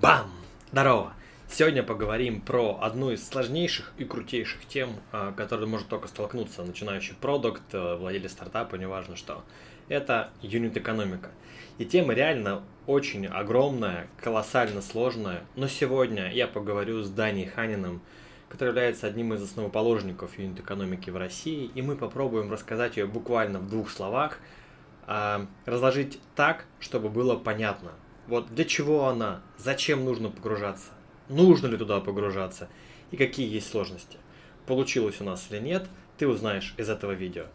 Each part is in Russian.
Бам! Здорово! Сегодня поговорим про одну из сложнейших и крутейших тем, а, которой может только столкнуться начинающий продукт, э, владелец стартапа, неважно что. Это юнит-экономика. И тема реально очень огромная, колоссально сложная, но сегодня я поговорю с Даней Ханиным, который является одним из основоположников юнит-экономики в России, и мы попробуем рассказать ее буквально в двух словах, а, разложить так, чтобы было понятно, вот для чего она? Зачем нужно погружаться? Нужно ли туда погружаться? И какие есть сложности? Получилось у нас или нет, ты узнаешь из этого видео.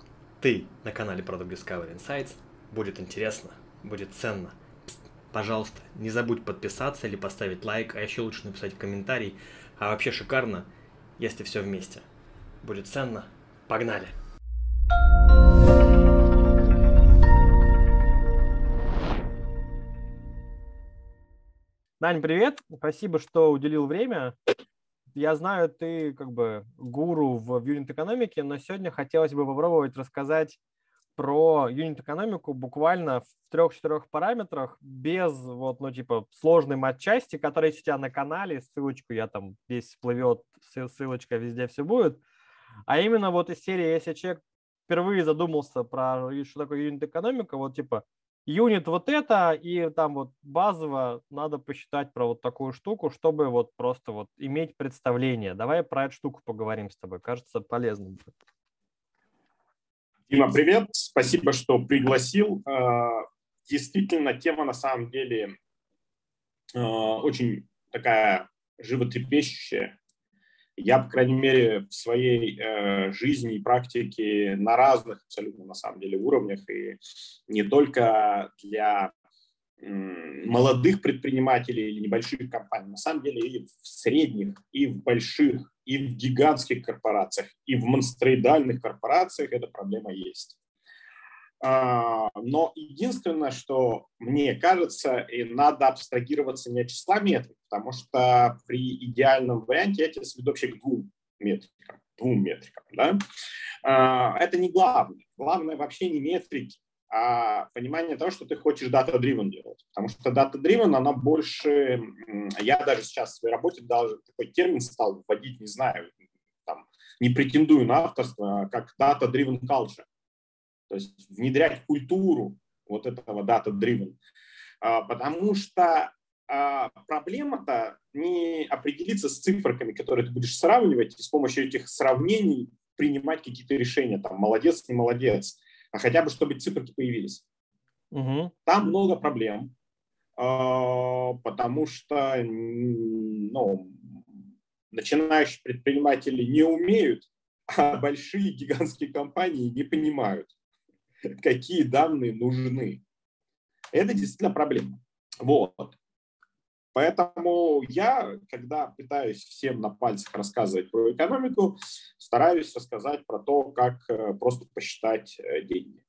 Ты на канале Product Discovery Insights. Будет интересно, будет ценно. Пожалуйста, не забудь подписаться или поставить лайк, а еще лучше написать комментарий. А вообще шикарно, если все вместе. Будет ценно. Погнали! Дань, привет. Спасибо, что уделил время. Я знаю, ты как бы гуру в юнит-экономике, но сегодня хотелось бы попробовать рассказать про юнит-экономику буквально в трех-четырех параметрах, без вот, ну, типа, сложной матчасти, которая есть у тебя на канале, ссылочку я там весь всплывет, ссылочка везде все будет. А именно вот из серии, если человек впервые задумался про что такое юнит-экономика, вот типа, юнит вот это, и там вот базово надо посчитать про вот такую штуку, чтобы вот просто вот иметь представление. Давай про эту штуку поговорим с тобой. Кажется, полезно будет. Дима, привет. Спасибо, что пригласил. А, действительно, тема на самом деле а, очень такая животрепещущая. Я, по крайней мере, в своей э, жизни и практике на разных абсолютно, на самом деле, уровнях, и не только для молодых предпринимателей или небольших компаний, на самом деле и в средних, и в больших, и в гигантских корпорациях, и в монстроидальных корпорациях эта проблема есть. А, но единственное, что мне кажется, и надо абстрагироваться не от числа метрик, потому что при идеальном варианте я тебя сведу вообще к двум метрикам. Двум метрикам да? А, это не главное. Главное вообще не метрики, а понимание того, что ты хочешь data-driven делать. Потому что data-driven, она больше... Я даже сейчас в своей работе даже такой термин стал вводить, не знаю, там, не претендую на авторство, как data-driven culture то есть внедрять культуру вот этого data-driven, а, потому что а, проблема-то не определиться с цифрами, которые ты будешь сравнивать, и с помощью этих сравнений принимать какие-то решения, там, молодец, не молодец, а хотя бы, чтобы цифры появились. Угу. Там много проблем, а, потому что ну, начинающие предприниматели не умеют, а большие гигантские компании не понимают какие данные нужны. Это действительно проблема. Вот. Поэтому я, когда пытаюсь всем на пальцах рассказывать про экономику, стараюсь рассказать про то, как э, просто посчитать э, деньги.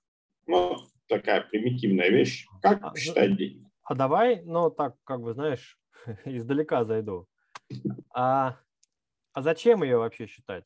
Ну, такая примитивная вещь. Как а, посчитать деньги? А давай, ну, так, как бы, знаешь, издалека зайду. А, а зачем ее вообще считать?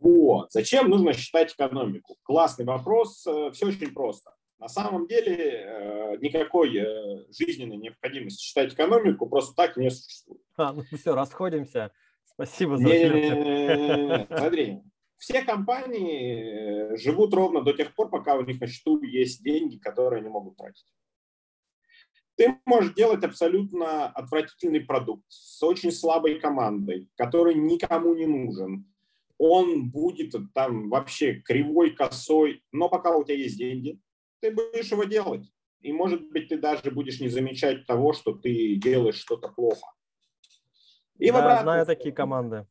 Вот. Зачем нужно считать экономику? Классный вопрос. Э, Все очень просто. На самом деле э, никакой э, жизненной необходимости считать экономику просто так не существует. А, ну все, расходимся. Спасибо за не, Смотри, все компании живут ровно до тех пор, пока у них на счету есть деньги, которые они могут тратить. Ты можешь делать абсолютно отвратительный продукт с очень слабой командой, который никому не нужен, он будет там вообще кривой, косой, но пока у тебя есть деньги, ты будешь его делать. И, может быть, ты даже будешь не замечать того, что ты делаешь что-то плохо. И да, обратно, знаю такие команды.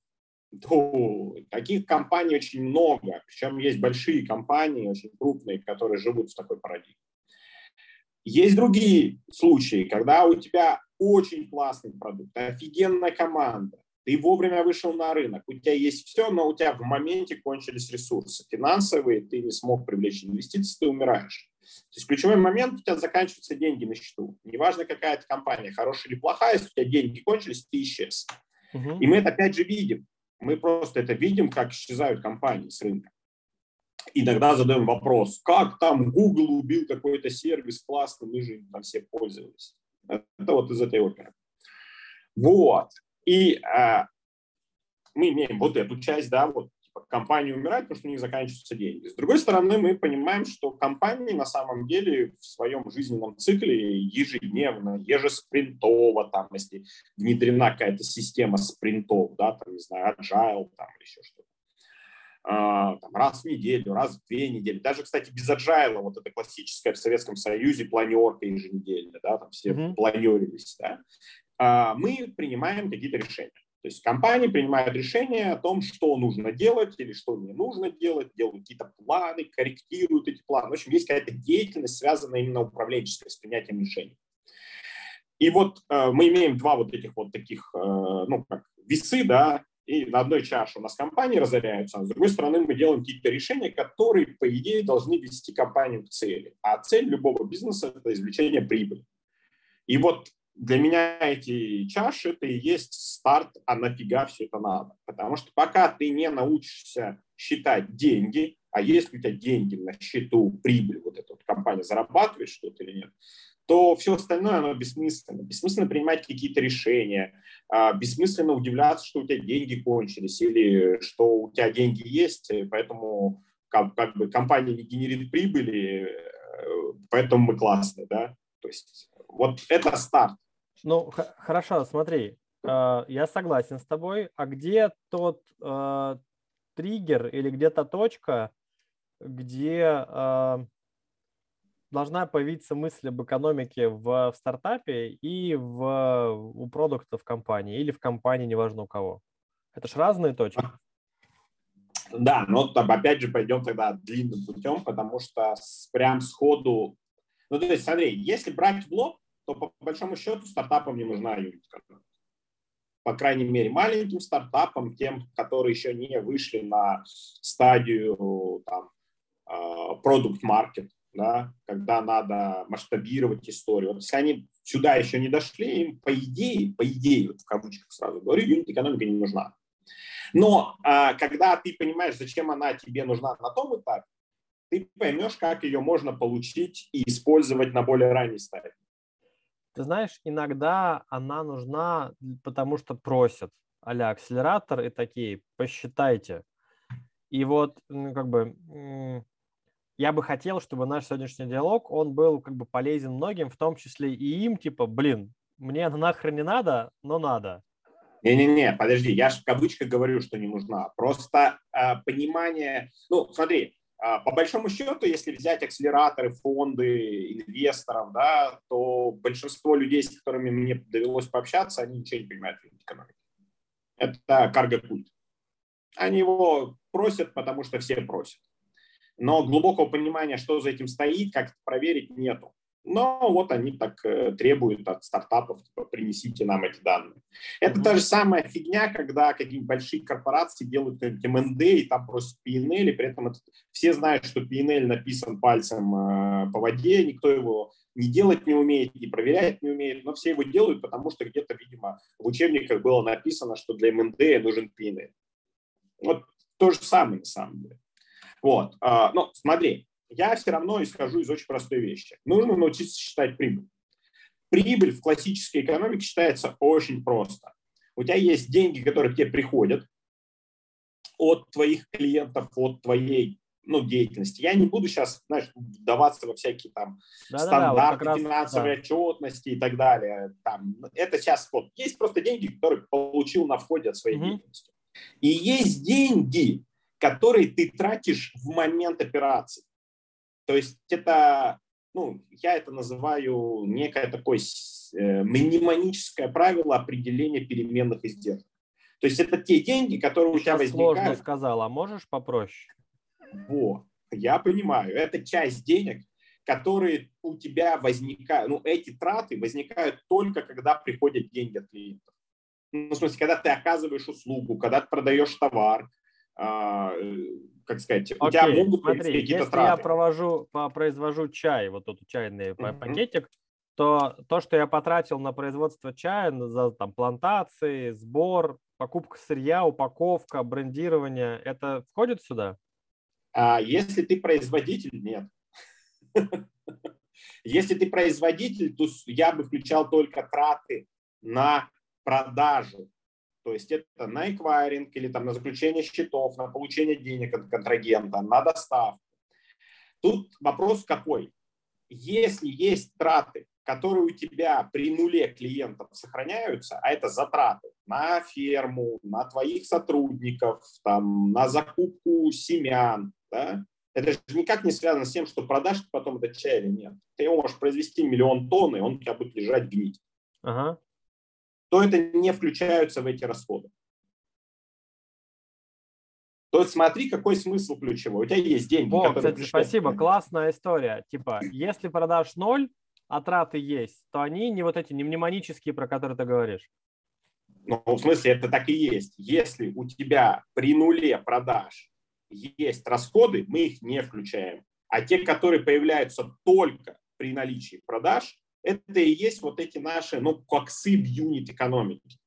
То, таких компаний очень много. Причем есть большие компании, очень крупные, которые живут в такой парадигме. Есть другие случаи, когда у тебя очень классный продукт, офигенная команда, ты вовремя вышел на рынок, у тебя есть все, но у тебя в моменте кончились ресурсы финансовые, ты не смог привлечь инвестиции, ты умираешь. То есть ключевой момент, у тебя заканчиваются деньги на счету. Неважно, какая это компания, хорошая или плохая, если у тебя деньги кончились, ты исчез. Угу. И мы это опять же видим. Мы просто это видим, как исчезают компании с рынка. Иногда задаем вопрос, как там Google убил какой-то сервис классный, мы же там все пользовались. Это вот из этой оперы. Вот. И а, мы имеем вот эту часть, да, вот типа, компания умирает, потому что у них заканчиваются деньги. С другой стороны, мы понимаем, что компании на самом деле в своем жизненном цикле ежедневно, ежеспринтово, там, если внедрена какая-то система спринтов, да, там, не знаю, agile, там, или еще что-то, а, там, раз в неделю, раз в две недели. Даже, кстати, без agile, вот это классическая в Советском Союзе планерка еженедельная, да, там все mm-hmm. планерились, да, мы принимаем какие-то решения. То есть компании принимают решение о том, что нужно делать или что не нужно делать, делают какие-то планы, корректируют эти планы. В общем, есть какая-то деятельность, связанная именно управленческой, с принятием решений. И вот э, мы имеем два вот этих вот таких, э, ну, как весы, да, и на одной чаше у нас компании разоряются, а с другой стороны мы делаем какие-то решения, которые, по идее, должны вести компанию к цели. А цель любого бизнеса – это извлечение прибыли. И вот для меня эти чаши это и есть старт, а нафига все это надо. Потому что пока ты не научишься считать деньги, а если у тебя деньги на счету, прибыль, вот эта вот компания зарабатывает что-то или нет, то все остальное, оно бессмысленно. Бессмысленно принимать какие-то решения, а, бессмысленно удивляться, что у тебя деньги кончились или что у тебя деньги есть, поэтому как, как бы компания не генерит прибыли, э, поэтому мы классные, да. То есть вот это старт. Ну, хорошо, смотри, э, я согласен с тобой. А где тот э, триггер или где то точка, где э, должна появиться мысль об экономике в, в стартапе и в, у продукта в компании или в компании, неважно у кого? Это же разные точки. Да, но там опять же пойдем тогда длинным путем, потому что прям сходу... Ну, то есть, смотри, если брать в лоб, то по большому счету стартапам не нужна юнит По крайней мере, маленьким стартапам, тем, которые еще не вышли на стадию там, продукт маркет, да, когда надо масштабировать историю. Вот если они сюда еще не дошли, им по идее, по идее, вот в кавычках сразу говорю, юнит-экономика не нужна. Но а, когда ты понимаешь, зачем она тебе нужна на том этапе, ты поймешь, как ее можно получить и использовать на более ранней стадии. Ты знаешь, иногда она нужна, потому что просят, а акселератор и такие, посчитайте. И вот, ну, как бы, я бы хотел, чтобы наш сегодняшний диалог, он был как бы полезен многим, в том числе и им, типа, блин, мне это нахрен не надо, но надо. Не-не-не, подожди, я же в кавычках говорю, что не нужна. Просто э, понимание, ну, смотри, по большому счету, если взять акселераторы, фонды, инвесторов, да, то большинство людей, с которыми мне довелось пообщаться, они ничего не понимают в экономике. Это карго-культ. Они его просят, потому что все просят. Но глубокого понимания, что за этим стоит, как это проверить, нету. Но вот они так э, требуют от стартапов, типа, принесите нам эти данные. Это та же самая фигня, когда какие-нибудь большие корпорации делают МНД и там просят PNL, и при этом это, все знают, что PNL написан пальцем э, по воде, никто его не делать не умеет, не проверять не умеет, но все его делают, потому что где-то, видимо, в учебниках было написано, что для МНД нужен PNL. Вот то же самое на самом деле. Вот. А, но смотри, я все равно исхожу из очень простой вещи. Нужно научиться считать прибыль. Прибыль в классической экономике считается очень просто. У тебя есть деньги, которые к тебе приходят от твоих клиентов, от твоей ну, деятельности. Я не буду сейчас, знаешь, вдаваться во всякие там да, стандарты да, да, финансовой да. отчетности и так далее. Там, это сейчас вот есть просто деньги, которые получил на входе от своей угу. деятельности. И есть деньги, которые ты тратишь в момент операции. То есть это, ну, я это называю некое такое э, мнемоническое правило определения переменных издержек. То есть это те деньги, которые у тебя возникают. сложно сказал, а можешь попроще? Вот, я понимаю. Это часть денег, которые у тебя возникают, ну, эти траты возникают только, когда приходят деньги от клиентов. Ну, в смысле, когда ты оказываешь услугу, когда ты продаешь товар, а, как сказать, у тебя могут смотри, какие-то если траты. я провожу, произвожу чай, вот этот чайный mm-hmm. пакетик, то то, что я потратил на производство чая, за там, плантации, сбор, покупка сырья, упаковка, брендирование, это входит сюда? А если ты производитель, нет. Если ты производитель, то я бы включал только траты на продажу. То есть это на эквайринг или там на заключение счетов, на получение денег от контрагента, на доставку. Тут вопрос какой? Если есть траты, которые у тебя при нуле клиентов сохраняются, а это затраты на ферму, на твоих сотрудников, там, на закупку семян, да, это же никак не связано с тем, что продашь потом этот чай или нет. Ты его можешь произвести миллион тонн, и он у тебя будет лежать гнить. Ага. То это не включаются в эти расходы. То есть смотри, какой смысл ключевой. У тебя есть деньги, О, которые кстати, спасибо, классная история. Типа, если продашь ноль, а траты есть, то они не вот эти, не мнемонические, про которые ты говоришь. Ну, в смысле, это так и есть. Если у тебя при нуле продаж есть расходы, мы их не включаем. А те, которые появляются только при наличии продаж, это и есть вот эти наши, ну, коксы в юнит экономики.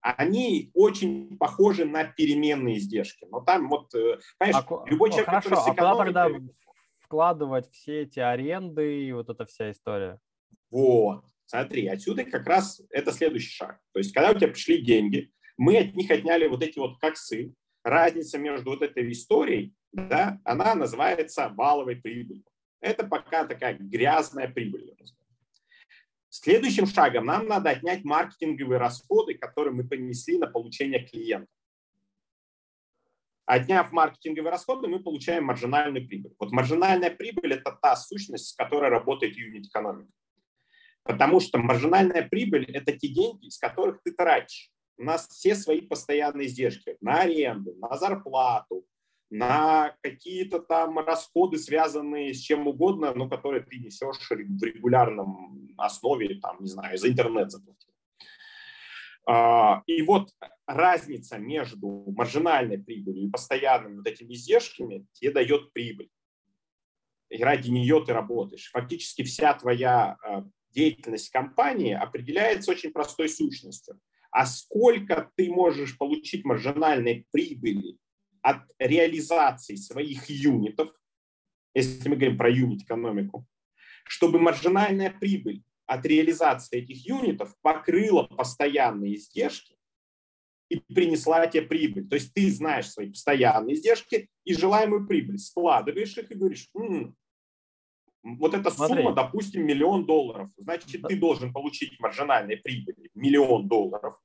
Они очень похожи на переменные издержки. Но там вот, э, понимаешь, а, любой человек, хорошо, который с экономикой... а куда тогда вкладывать все эти аренды и вот эта вся история? Вот, смотри, отсюда как раз это следующий шаг. То есть, когда у тебя пришли деньги, мы от них отняли вот эти вот коксы, разница между вот этой историей, да, она называется валовой прибылью. Это пока такая грязная прибыль. Следующим шагом нам надо отнять маркетинговые расходы, которые мы понесли на получение клиента. Отняв маркетинговые расходы, мы получаем маржинальную прибыль. Вот маржинальная прибыль – это та сущность, с которой работает юнит экономика. Потому что маржинальная прибыль – это те деньги, из которых ты тратишь у нас все свои постоянные издержки на аренду, на зарплату, на какие-то там расходы, связанные с чем угодно, но которые ты несешь в регулярном основе, там, не знаю, за интернет заплатил. А, и вот разница между маржинальной прибылью и постоянными вот этими издержками тебе дает прибыль. И ради нее ты работаешь. Фактически вся твоя а, деятельность компании определяется очень простой сущностью – а сколько ты можешь получить маржинальной прибыли от реализации своих юнитов, если мы говорим про юнит-экономику, чтобы маржинальная прибыль от реализации этих юнитов покрыла постоянные издержки и принесла тебе прибыль. То есть ты знаешь свои постоянные издержки и желаемую прибыль, складываешь их и говоришь, м-м, вот эта Смотри. сумма, допустим, миллион долларов. Значит, ты должен получить маржинальной прибыли миллион долларов.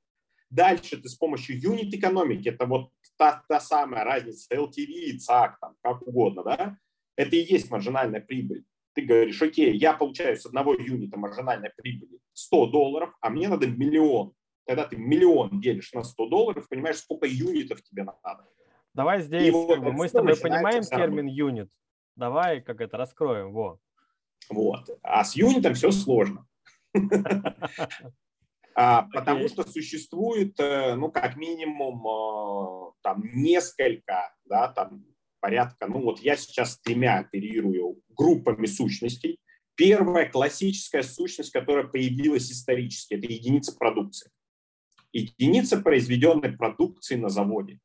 Дальше ты с помощью юнит экономики, это вот та, та самая разница LTV, ЦАК, там, как угодно, да, это и есть маржинальная прибыль. Ты говоришь, окей, я получаю с одного юнита маржинальной прибыли 100 долларов, а мне надо миллион. Тогда ты миллион делишь на 100 долларов, понимаешь, сколько юнитов тебе надо. Давай здесь, вот мы с тобой понимаем термин юнит. Давай как это раскроем, во. Вот. А с юнитом все сложно. Okay. Потому что существует, э, ну, как минимум, э, там, несколько, да, там, порядка, ну, вот я сейчас тремя оперирую группами сущностей. Первая классическая сущность, которая появилась исторически, это единица продукции. Единица произведенной продукции на заводе.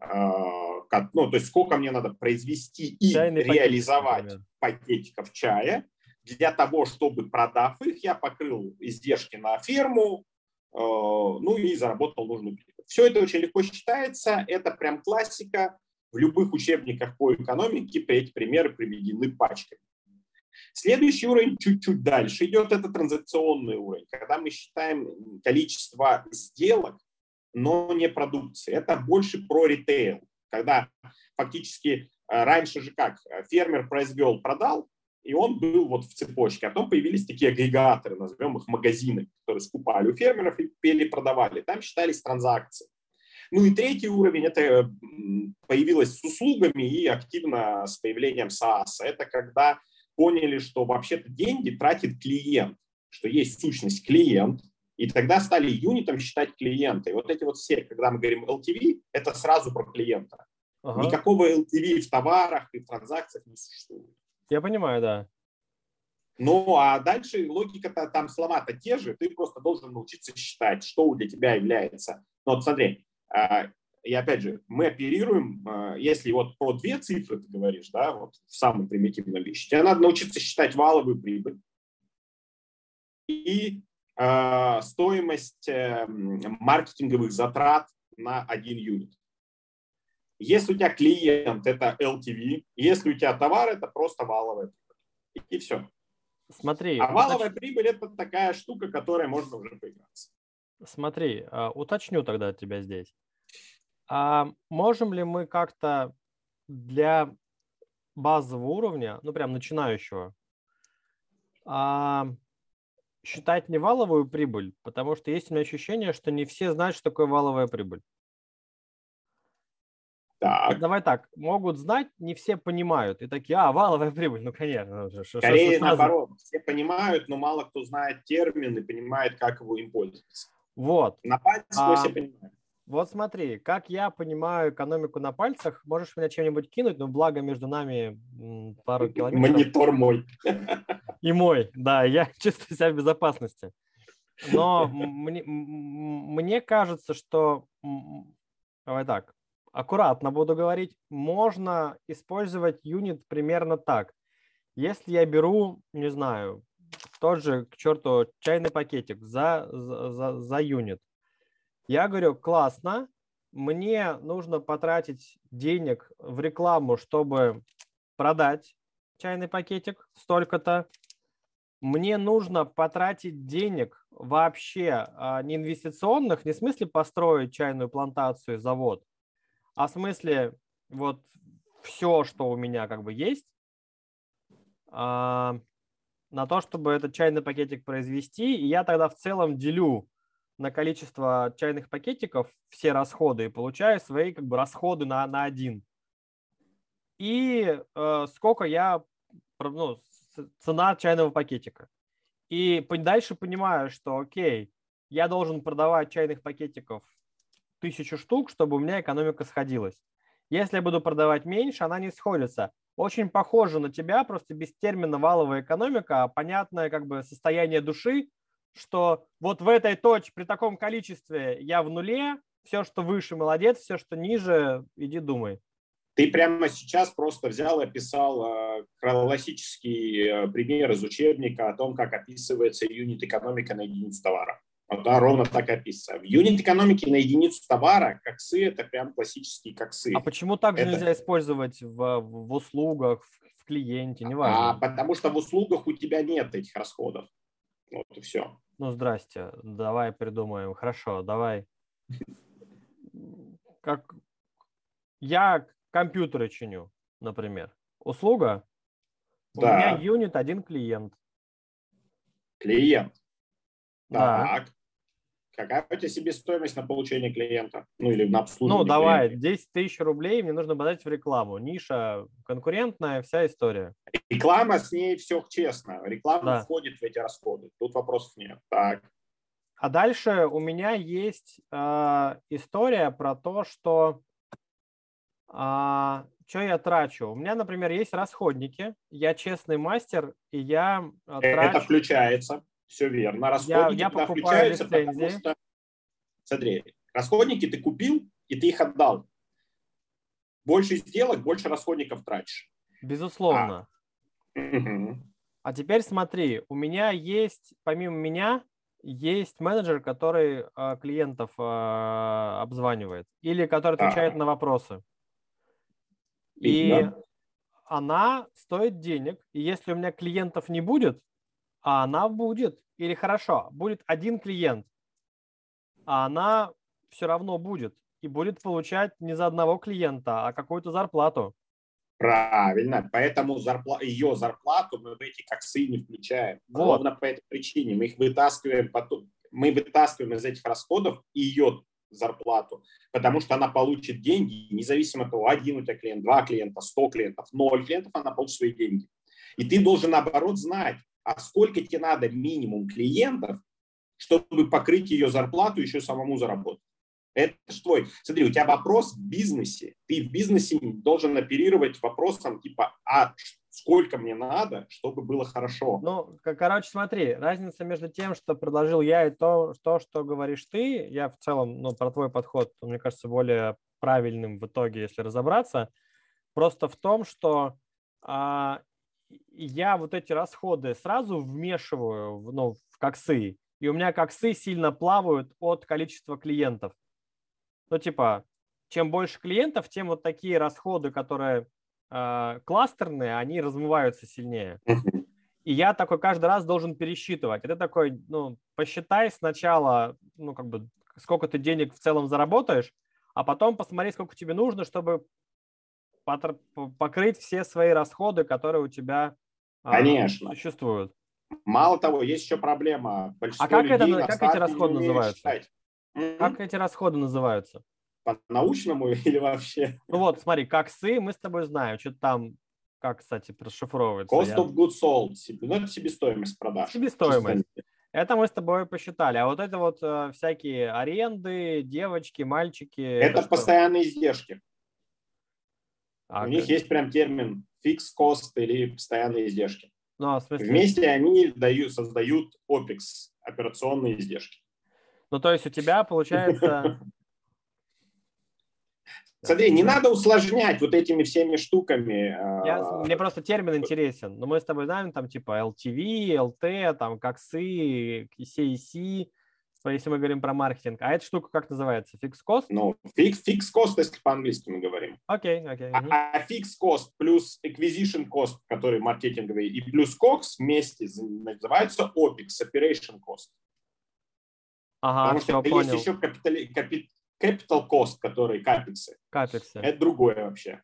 А, ну, то есть сколько мне надо произвести и Чайный реализовать пакетик, пакетиков чая, для того, чтобы, продав их, я покрыл издержки на ферму, э, ну и заработал нужную прибыль. Все это очень легко считается, это прям классика. В любых учебниках по экономике эти примеры приведены пачками. Следующий уровень чуть-чуть дальше идет, это транзакционный уровень, когда мы считаем количество сделок, но не продукции. Это больше про ритейл, когда фактически э, раньше же как, фермер произвел, продал, и он был вот в цепочке. А потом появились такие агрегаторы, назовем их магазины, которые скупали у фермеров и перепродавали. Там считались транзакции. Ну и третий уровень – это появилось с услугами и активно с появлением SaaS. Это когда поняли, что вообще-то деньги тратит клиент, что есть сущность клиент, и тогда стали юнитом считать клиента. И вот эти вот все, когда мы говорим LTV, это сразу про клиента. Ага. Никакого LTV в товарах и в транзакциях не существует. Я понимаю, да. Ну, а дальше логика-то там слова-то те же, ты просто должен научиться считать, что для тебя является. Ну, вот смотри, а, и опять же, мы оперируем, а, если вот про две цифры ты говоришь, да, вот в самом примитивном вещи, тебе надо научиться считать валовую прибыль и э, стоимость э, маркетинговых затрат на один юнит. Если у тебя клиент – это LTV, если у тебя товар – это просто валовая прибыль. И все. Смотри. А валовая уточ... прибыль – это такая штука, которой можно уже поиграться. Смотри, а, уточню тогда тебя здесь. А можем ли мы как-то для базового уровня, ну прям начинающего, а, считать не валовую прибыль, потому что есть у меня ощущение, что не все знают, что такое валовая прибыль. Так. Давай так, могут знать, не все понимают. И такие, а, валовая прибыль, ну, конечно. Что, Скорее что наоборот, все понимают, но мало кто знает термин и понимает, как его им пользоваться. Вот. На пальцах а, все понимают. Вот смотри, как я понимаю экономику на пальцах, можешь меня чем-нибудь кинуть, но благо между нами пару километров. Монитор мой. И мой, да, я чувствую себя в безопасности. Но мне, мне кажется, что, давай так, аккуратно буду говорить, можно использовать юнит примерно так. Если я беру, не знаю, тот же, к черту, чайный пакетик за, за, за юнит, я говорю, классно, мне нужно потратить денег в рекламу, чтобы продать чайный пакетик столько-то. Мне нужно потратить денег вообще а, не инвестиционных, не в смысле построить чайную плантацию, завод, а в смысле вот все, что у меня как бы есть, а, на то, чтобы этот чайный пакетик произвести, я тогда в целом делю на количество чайных пакетиков все расходы и получаю свои как бы расходы на, на один. И э, сколько я, ну, цена чайного пакетика. И дальше понимаю, что окей, я должен продавать чайных пакетиков тысячу штук, чтобы у меня экономика сходилась. Если я буду продавать меньше, она не сходится. Очень похоже на тебя, просто без термина валовая экономика, а понятное как бы состояние души, что вот в этой точке при таком количестве я в нуле, все, что выше, молодец, все, что ниже, иди думай. Ты прямо сейчас просто взял и описал э, классический э, пример из учебника о том, как описывается юнит-экономика на единицу товара. Да, ровно так описано. В юнит-экономике на единицу товара коксы – это прям классические коксы. А почему так это... нельзя использовать в, в услугах, в, в клиенте, неважно? А, потому что в услугах у тебя нет этих расходов. Вот и все. Ну, здрасте, давай придумаем. Хорошо, давай. Как я компьютеры чиню, например. Услуга. Да. У меня юнит один клиент. Клиент. Да. Так. Какая у тебя себестоимость на получение клиента? Ну, или на обслуживание Ну, давай, клиента? 10 тысяч рублей мне нужно подать в рекламу. Ниша конкурентная, вся история. Реклама, с ней все честно. Реклама да. входит в эти расходы. Тут вопросов нет. Так. А дальше у меня есть э, история про то, что э, что я трачу. У меня, например, есть расходники. Я честный мастер, и я э, трачу... Это включается. Все верно. Расходники я, я покупаю лицензии. потому что, смотри, расходники ты купил, и ты их отдал. Больше сделок, больше расходников тратишь. Безусловно. А, а теперь смотри, у меня есть, помимо меня, есть менеджер, который э, клиентов э, обзванивает или который отвечает а. на вопросы. И да. она стоит денег. И если у меня клиентов не будет, а она будет, или хорошо, будет один клиент, а она все равно будет и будет получать не за одного клиента, а какую-то зарплату. Правильно, поэтому зарпла... ее зарплату мы в эти коксы не включаем. Вот. Ровно по этой причине мы их вытаскиваем потом. Мы вытаскиваем из этих расходов ее зарплату, потому что она получит деньги, независимо от того, один у тебя клиент, два клиента, сто клиентов, ноль клиентов, она получит свои деньги. И ты должен, наоборот, знать, а сколько тебе надо минимум клиентов, чтобы покрыть ее зарплату, еще самому заработать. Это же твой. Смотри, у тебя вопрос в бизнесе. Ты в бизнесе должен оперировать вопросом типа, а сколько мне надо, чтобы было хорошо. Ну, короче, смотри, разница между тем, что предложил я, и то, то что говоришь ты, я в целом, ну, про твой подход, мне кажется, более правильным в итоге, если разобраться, просто в том, что а, я вот эти расходы сразу вмешиваю в, ну, в коксы и у меня коксы сильно плавают от количества клиентов. Ну, типа, чем больше клиентов, тем вот такие расходы, которые э, кластерные, они размываются сильнее. И я такой каждый раз должен пересчитывать. Это такой, ну, посчитай сначала, ну, как бы, сколько ты денег в целом заработаешь, а потом посмотри, сколько тебе нужно, чтобы покрыть все свои расходы, которые у тебя а, Конечно. существуют. Мало того, есть еще проблема. Большинство а как, это, как эти расходы называются? Считать. Как эти расходы называются? По-научному или вообще? Ну вот, смотри, как сы мы с тобой знаем. Что там, как, кстати, расшифровывается? Cost of goods sold. Ну, это себестоимость продаж. Себестоимость. Это мы с тобой посчитали. А вот это вот э, всякие аренды, девочки, мальчики. Это, это постоянные издержки. А, У них есть прям термин fixed cost или постоянные издержки. Ну, а в смысле... Вместе они дают, создают OPEX, операционные издержки. Ну, то есть у тебя получается... Смотри, не надо усложнять вот этими всеми штуками. Я, а, мне просто термин интересен. Но мы с тобой знаем там типа LTV, LT, там коксы, CAC, если мы говорим про маркетинг. А эта штука как называется? Cost? Ну, cost, если по-английски мы говорим. Окей, okay, окей. Okay. А, а fix cost плюс acquisition cost, который маркетинговый, и плюс COX вместе называются OPEX, operation cost. Ага, Потому все, что понял. есть еще капитали, капит, capital cost, который капексы. Капексы. Это другое вообще.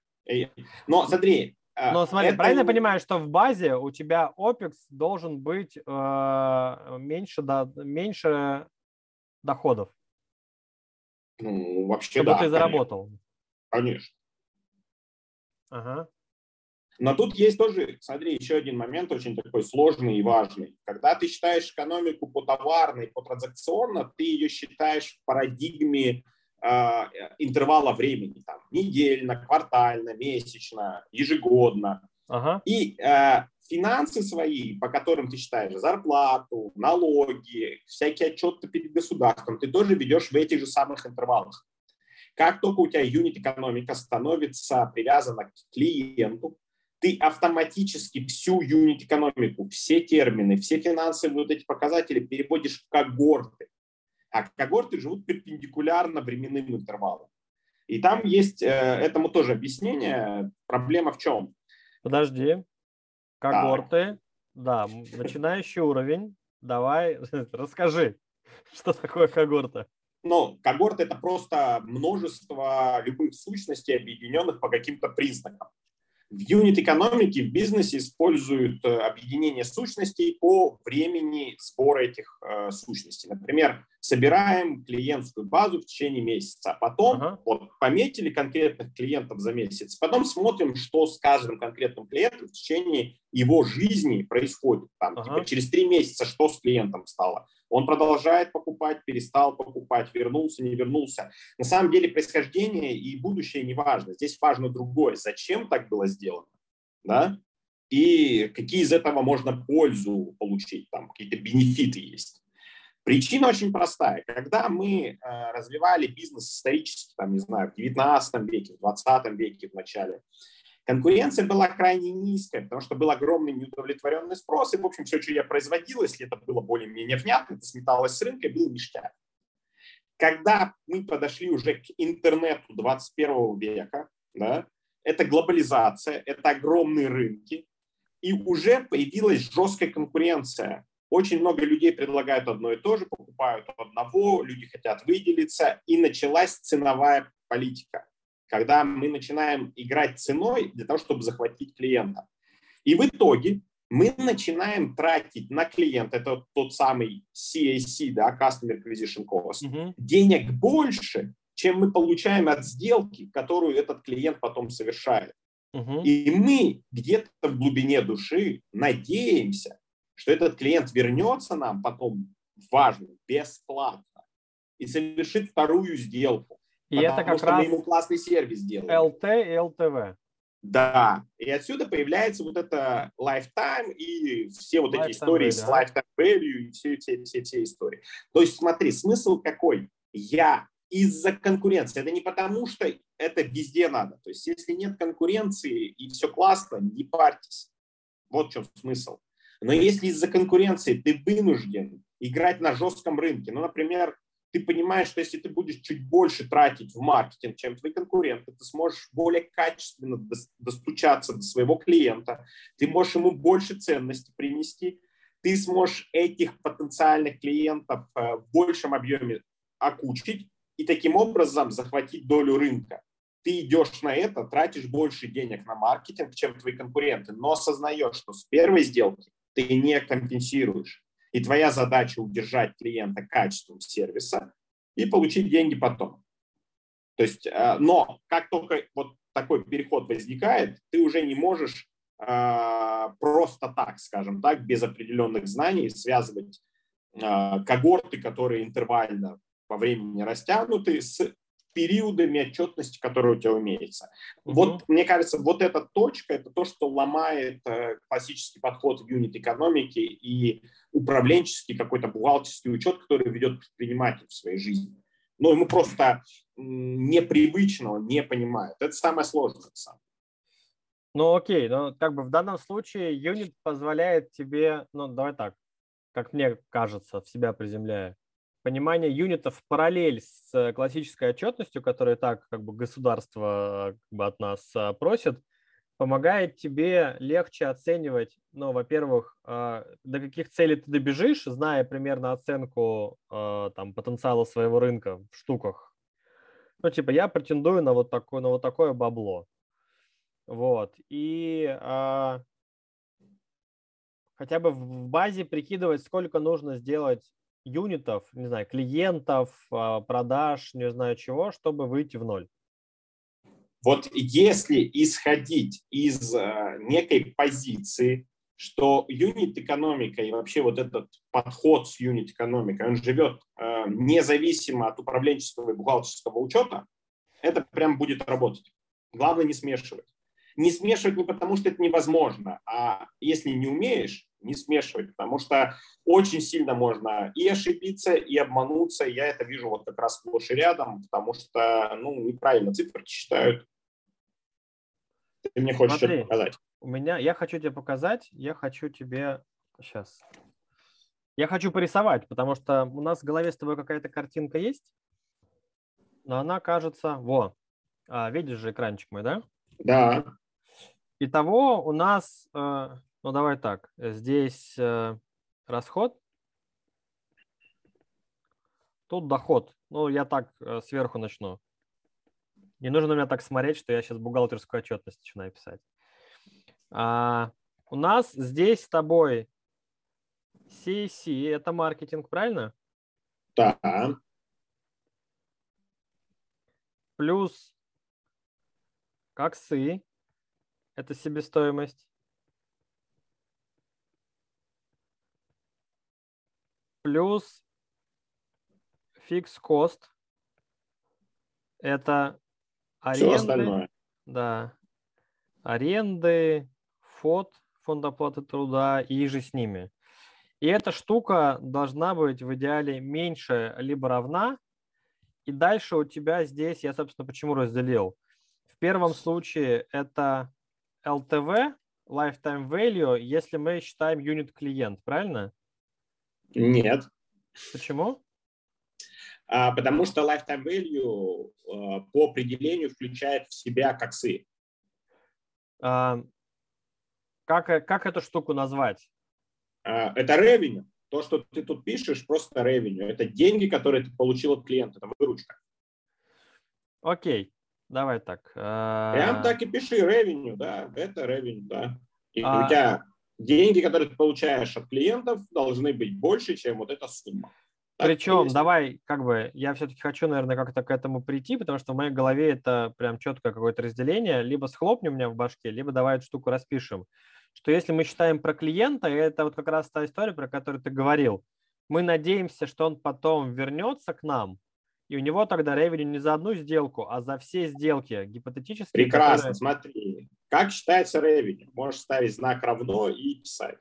Но смотри, а, но смотри, это... правильно я понимаю, что в базе у тебя OPEX должен быть э, меньше, да, меньше доходов? Ну, вообще Чтобы да. ты заработал. Конечно. Ага. Но тут есть тоже, смотри, еще один момент очень такой сложный и важный. Когда ты считаешь экономику по товарной, по транзакционно, ты ее считаешь в парадигме э, интервала времени, там, недельно, квартально, месячно, ежегодно. Ага. И э, финансы свои, по которым ты считаешь зарплату, налоги, всякие отчеты перед государством, ты тоже ведешь в этих же самых интервалах. Как только у тебя юнит-экономика становится привязана к клиенту, ты автоматически всю юнит-экономику, все термины, все финансовые вот эти показатели переводишь в когорты. А когорты живут перпендикулярно временным интервалам. И там есть э, этому тоже объяснение. Проблема в чем? Подожди. Когорты, да, начинающий уровень. Давай, расскажи, что такое когорта. Ну, когорта – это просто множество любых сущностей, объединенных по каким-то признакам. В юнит-экономике в бизнесе используют э, объединение сущностей по времени сбора этих э, сущностей. Например, собираем клиентскую базу в течение месяца, а потом ага. вот, пометили конкретных клиентов за месяц, потом смотрим, что с каждым конкретным клиентом в течение его жизни происходит. Там, ага. типа, через три месяца что с клиентом стало. Он продолжает покупать, перестал покупать, вернулся, не вернулся. На самом деле происхождение и будущее не важно. Здесь важно другое. Зачем так было сделано? Да? И какие из этого можно пользу получить, там какие-то бенефиты есть. Причина очень простая. Когда мы э, развивали бизнес исторически, там, не знаю, в 19 веке, в 20 веке в начале, Конкуренция была крайне низкая, потому что был огромный неудовлетворенный спрос, и, в общем, все, что я производил, если это было более-менее внятно, это сметалось с рынка, был ништяк. Когда мы подошли уже к интернету 21 века, да, это глобализация, это огромные рынки, и уже появилась жесткая конкуренция. Очень много людей предлагают одно и то же, покупают одного, люди хотят выделиться, и началась ценовая политика когда мы начинаем играть ценой для того, чтобы захватить клиента. И в итоге мы начинаем тратить на клиента, это тот самый CAC, да, Customer Acquisition Cost, uh-huh. денег больше, чем мы получаем от сделки, которую этот клиент потом совершает. Uh-huh. И мы где-то в глубине души надеемся, что этот клиент вернется нам потом, важно, бесплатно, и совершит вторую сделку. И это как раз ему классный сервис делаем. LT и LTV. Да, и отсюда появляется вот это lifetime и все вот lifetime эти истории value, с lifetime value и все, все, все, все истории. То есть смотри, смысл какой? Я из-за конкуренции. Это не потому, что это везде надо. То есть если нет конкуренции и все классно, не парьтесь. Вот в чем смысл. Но если из-за конкуренции ты вынужден играть на жестком рынке. Ну, например, ты понимаешь, что если ты будешь чуть больше тратить в маркетинг, чем твои конкуренты, ты сможешь более качественно достучаться до своего клиента, ты можешь ему больше ценности принести, ты сможешь этих потенциальных клиентов э, в большем объеме окучить и таким образом захватить долю рынка. Ты идешь на это, тратишь больше денег на маркетинг, чем твои конкуренты, но осознаешь, что с первой сделки ты не компенсируешь. И твоя задача удержать клиента качеством сервиса и получить деньги потом. То есть, э, но как только вот такой переход возникает, ты уже не можешь э, просто так, скажем так, без определенных знаний связывать э, когорты, которые интервально по времени растянуты, с периодами отчетности, которые у тебя имеются. Угу. Вот, мне кажется, вот эта точка – это то, что ломает э, классический подход в юнит-экономике и управленческий какой-то бухгалтерский учет, который ведет предприниматель в своей жизни. Но ему просто непривычно, он не понимает. Это самое сложное. Сам. Ну окей, но как бы в данном случае юнит позволяет тебе, ну давай так, как мне кажется, в себя приземляя, понимание юнитов в параллель с классической отчетностью, которую так как бы государство как бы, от нас э, просит, помогает тебе легче оценивать, ну, во-первых, э, до каких целей ты добежишь, зная примерно оценку там, потенциала своего рынка в штуках. Ну, типа, я претендую на вот такое, на вот такое бабло. Вот. И а, хотя бы в базе прикидывать, сколько нужно сделать юнитов, не знаю, клиентов, а, продаж, не знаю чего, чтобы выйти в ноль? Вот если исходить из а, некой позиции, что юнит-экономика и вообще вот этот подход с юнит-экономикой, он живет э, независимо от управленческого и бухгалтерского учета, это прям будет работать. Главное не смешивать. Не смешивать не потому, что это невозможно, а если не умеешь, не смешивать, потому что очень сильно можно и ошибиться, и обмануться. Я это вижу вот как раз сплошь и рядом, потому что ну, неправильно цифры считают. Ты мне хочешь Смотри, что-то показать? У меня, я хочу тебе показать, я хочу тебе сейчас. Я хочу порисовать, потому что у нас в голове с тобой какая-то картинка есть, но она кажется, во, а, видишь же экранчик мой, да? Да. Итого у нас э, ну, давай так. Здесь э, расход. Тут доход. Ну, я так э, сверху начну. Не нужно меня так смотреть, что я сейчас бухгалтерскую отчетность начинаю писать. А, у нас здесь с тобой CAC – это маркетинг, правильно? Да. Плюс коксы – это себестоимость. плюс фикс кост. Это аренды. Да. Аренды, фот, фонд оплаты труда и же с ними. И эта штука должна быть в идеале меньше либо равна. И дальше у тебя здесь, я, собственно, почему разделил. В первом случае это LTV, lifetime value, если мы считаем юнит клиент, правильно? Нет. Почему? А, потому что lifetime value а, по определению включает в себя коксы. А, как, как эту штуку назвать? А, это revenue. То, что ты тут пишешь, просто revenue. Это деньги, которые ты получил от клиента. Это выручка. Окей, давай так. А, Прям так и пиши revenue, да. Это revenue, да. И а... у тебя деньги, которые ты получаешь от клиентов, должны быть больше, чем вот эта сумма. Так Причем, давай, как бы, я все-таки хочу, наверное, как-то к этому прийти, потому что в моей голове это прям четкое какое-то разделение. Либо схлопни у меня в башке, либо давай эту штуку распишем. Что если мы считаем про клиента, это вот как раз та история, про которую ты говорил, мы надеемся, что он потом вернется к нам, и у него тогда ревеню не за одну сделку, а за все сделки гипотетически. Прекрасно, которые... смотри. Как считается ревеню? Можешь ставить знак равно и писать.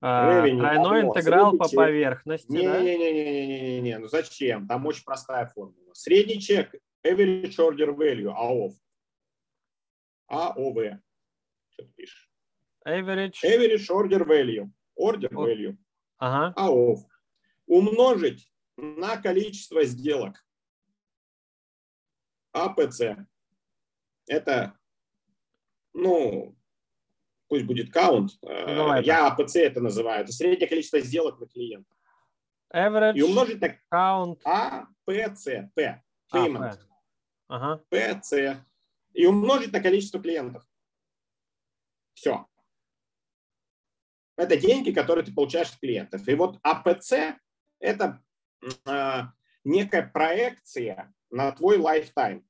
А, тройной интеграл по чек. поверхности, не, да? Не-не-не, ну зачем? Там очень простая формула. Средний чек, average order value, AOV. AOV. Что ты пишешь? Average. Average order value. Order value. Ага. АОФ, умножить на количество сделок. АПЦ. Это, ну, пусть будет count. Э, Ну, Я АПЦ это называю. Это среднее количество сделок на клиента. Average И умножить на count. АПЦ. П. А, Payment. P. Ага. ПЦ. И умножить на количество клиентов. Все. Это деньги, которые ты получаешь от клиентов. И вот АПЦ – это некая проекция на твой lifetime.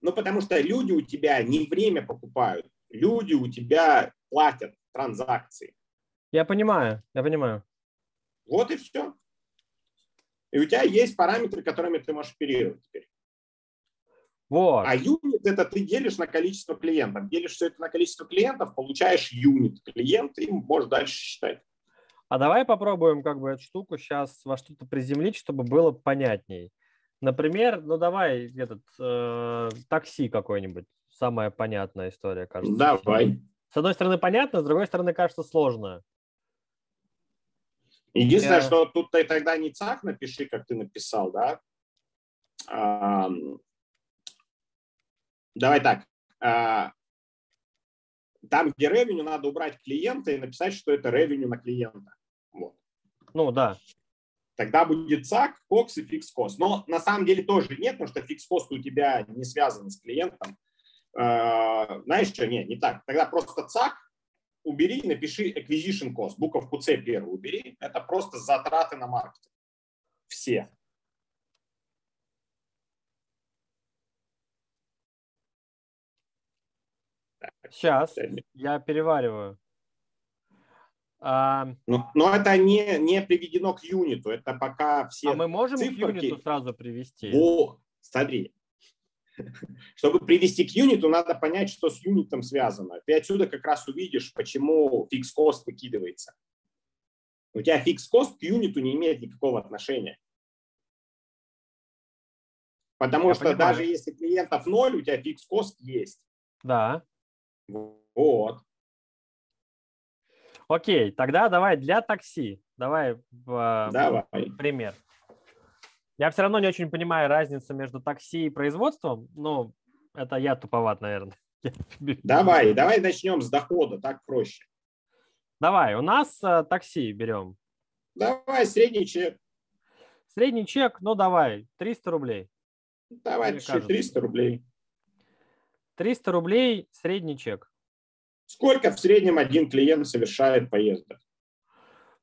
Ну, потому что люди у тебя не время покупают, люди у тебя платят транзакции. Я понимаю, я понимаю. Вот и все. И у тебя есть параметры, которыми ты можешь оперировать теперь. Вот. А юнит это ты делишь на количество клиентов. Делишь все это на количество клиентов, получаешь юнит клиент и можешь дальше считать. А давай попробуем как бы эту штуку сейчас во что-то приземлить, чтобы было понятней. Например, ну давай этот э, такси какой-нибудь. Самая понятная история, кажется. Давай. С одной стороны понятно, с другой стороны кажется сложно. Единственное, Я- что тут ты тогда не CAC напиши, как ты написал, да? Ам, Давай так. А, Там, где revenue, надо убрать клиента и написать, что это revenue на клиента. Вот. Ну да. Тогда будет CAC, COGS и fix cost. Но на самом деле тоже нет, потому что fix cost у тебя не связан с клиентом. А, Знаешь что? Нет, не так. Тогда просто ЦАК убери, напиши acquisition cost. Буковку С первую убери. Это просто затраты на маркетинг. Все. Сейчас я перевариваю. А, Но, но это не, не приведено к юниту. Это пока все... а мы можем к циферки- юниту сразу привести? Во, смотри. Чтобы привести к юниту, надо понять, что с юнитом связано. Ты отсюда как раз увидишь, почему fix cost выкидывается. У тебя fix cost к юниту не имеет никакого отношения. Потому Я что понимаю. даже если клиентов ноль, у тебя fix cost есть. Да. Вот. Окей, тогда давай для такси. Давай а, Давай. пример. Я все равно не очень понимаю разницу между такси и производством. Ну, это я туповат, наверное. Давай, давай начнем с дохода, так проще. Давай, у нас а, такси берем. Давай средний чек. Средний чек, ну давай, 300 рублей. Давай Мне пиши кажется. 300 рублей. 300 рублей средний чек. Сколько в среднем один клиент совершает поездок?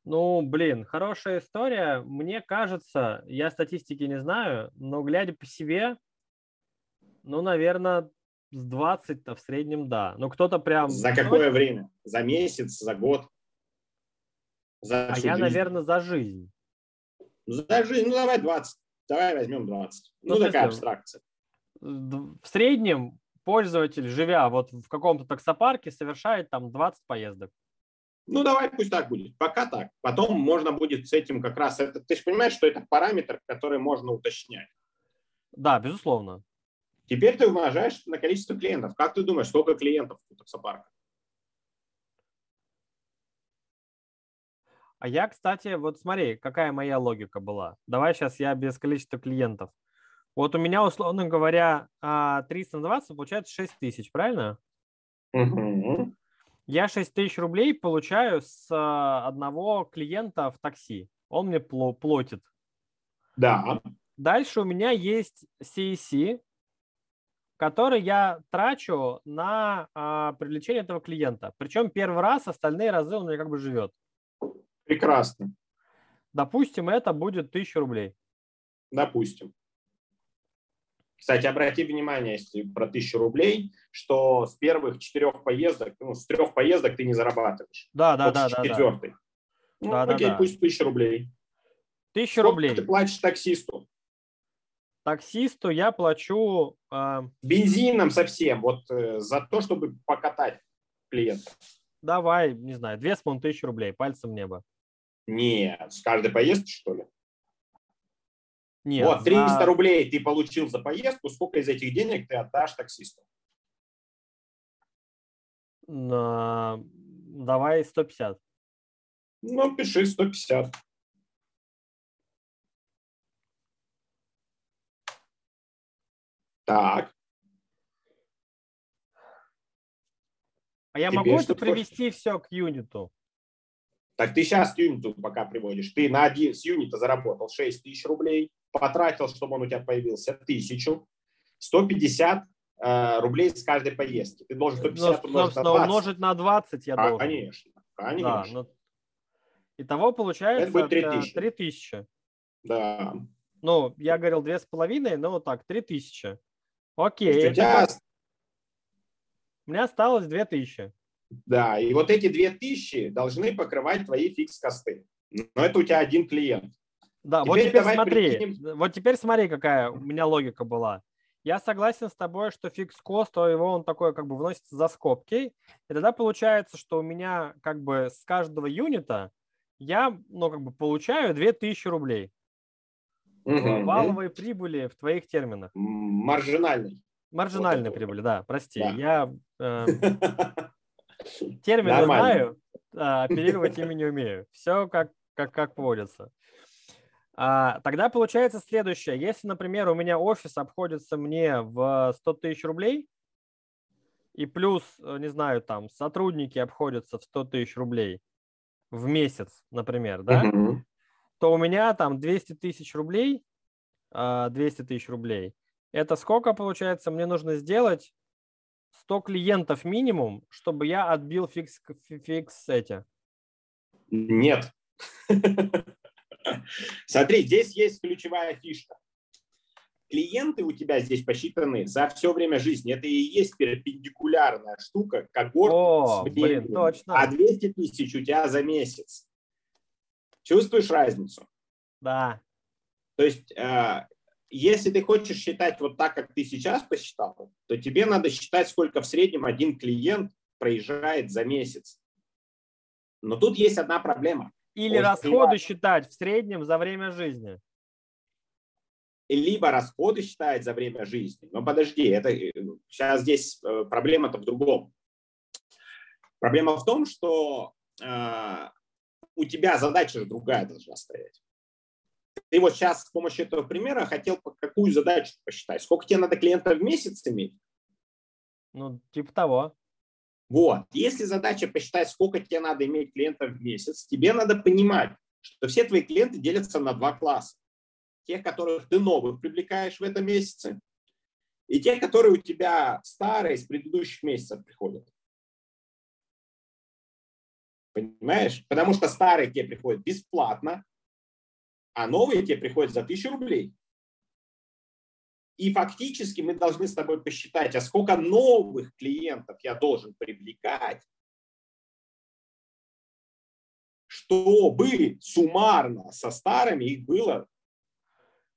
Ну, блин, хорошая история. Мне кажется, я статистики не знаю, но глядя по себе, ну, наверное, с 20-то в среднем, да. Ну, кто-то прям... За какое время? За месяц, за год? За А я, жизнь? наверное, за жизнь. За жизнь, ну давай 20. Давай возьмем 20. Ну, Ну, такая абстракция. В среднем пользователь, живя вот в каком-то таксопарке, совершает там 20 поездок. Ну, давай пусть так будет. Пока так. Потом можно будет с этим как раз... Это, ты же понимаешь, что это параметр, который можно уточнять. Да, безусловно. Теперь ты умножаешь на количество клиентов. Как ты думаешь, сколько клиентов у таксопарка? А я, кстати, вот смотри, какая моя логика была. Давай сейчас я без количества клиентов. Вот у меня, условно говоря, а, 300 на 20 получается 6 тысяч, правильно? Мгм. Я 6 тысяч рублей получаю с а, одного клиента в такси. Он мне платит. Да. Дальше у меня есть CEC, который я трачу на а, привлечение этого клиента. Причем первый раз, остальные разы он у меня как бы живет. Прекрасно. Допустим, это будет 1000 рублей. Допустим. Кстати, обрати внимание, если про тысячу рублей, что с первых четырех поездок, ну, с трех поездок ты не зарабатываешь. Да, да, Вот да, с да, да. четвертой. Ну, Да, да, окей, да. пусть тысяча рублей. 1000 Сколько рублей. ты платишь таксисту? Таксисту я плачу а, Бензином совсем, вот э, за то, чтобы покатать клиента. давай, не знаю, 2500 рублей, пальцем в небо. Нет, с каждой поездки, что ли? Нет, вот, 300 за- рублей ты получил за поездку, сколько из этих денег ты отдашь таксисту? на- давай 150. Ну, пиши 150. Так. А я Теперь могу это хочешь? привести все к юниту? Так ты сейчас к юниту пока приводишь. Ты на один с юнита заработал 6 тысяч рублей, потратил, чтобы он у тебя появился, тысячу, 150 э, рублей с каждой поездки. Ты должен Ну, 150 умножить на собственно, 20. умножить на 20 я должен. Конечно, Да, конечно. ну, Итого получается будет 3000. 3000. Да. Ну, я говорил 2,5, но вот так, 3000. То Окей, у это тебя, у меня осталось 2000. Да, и вот эти 2000 должны покрывать твои фикс-косты. Но это у тебя один клиент. Да, вот Теперь теперь давай смотри, прикинем. вот теперь смотри, какая у меня логика была. Я согласен с тобой, что фикс кост, то его он такой как бы вносится за скобки. И тогда получается, что у меня как бы с каждого юнита я, ну, как бы получаю 2000 рублей. Мгм. Валовой прибыли в твоих терминах. М, Маржинальный. Маржинальной Вот прибыли, да, прости. Да. Я э, термины Нормально. знаю, а оперировать ими не умею. Все как, как, как поводится. А, тогда получается следующее. Если, например, у меня офис обходится мне в 100 тысяч рублей, и плюс, э, не знаю, там сотрудники обходятся в 100 тысяч рублей в месяц, например, да, то у меня там 200 тысяч рублей, а, 200 тысяч рублей, это сколько получается мне нужно сделать? 100 клиентов минимум, чтобы я отбил фикс, фи- фикс эти. Нет. Смотри, здесь есть ключевая фишка. Клиенты у тебя здесь посчитаны за все время жизни. Это и есть перпендикулярная штука, когорт О, блин, точно. А 200 тысяч у тебя за месяц. Чувствуешь разницу? Да. То есть, э, если ты хочешь считать вот так, как ты сейчас посчитал, то тебе надо считать, сколько в среднем один клиент проезжает за месяц. Но тут есть одна проблема. Или Очень расходы важно. считать в среднем за время жизни. либо расходы считает за время жизни. Но подожди, это э, сейчас здесь э, проблема-то в другом. Проблема в том, что э, у тебя задача другая должна стоять. Ты вот сейчас с помощью этого примера хотел какую задачу посчитать? Сколько тебе надо клиентов в месяц иметь? Ну, типа того. Вот. Если задача посчитать, сколько тебе надо иметь клиентов в месяц, тебе надо понимать, что все твои клиенты делятся на два класса. Тех, которых ты новых привлекаешь в этом месяце, и те, которые у тебя старые с предыдущих месяцев приходят. Понимаешь? Потому что старые тебе приходят бесплатно, а новые тебе приходят за тысячу рублей. И фактически мы должны с тобой посчитать, а сколько новых клиентов я должен привлекать, чтобы суммарно со старыми их было.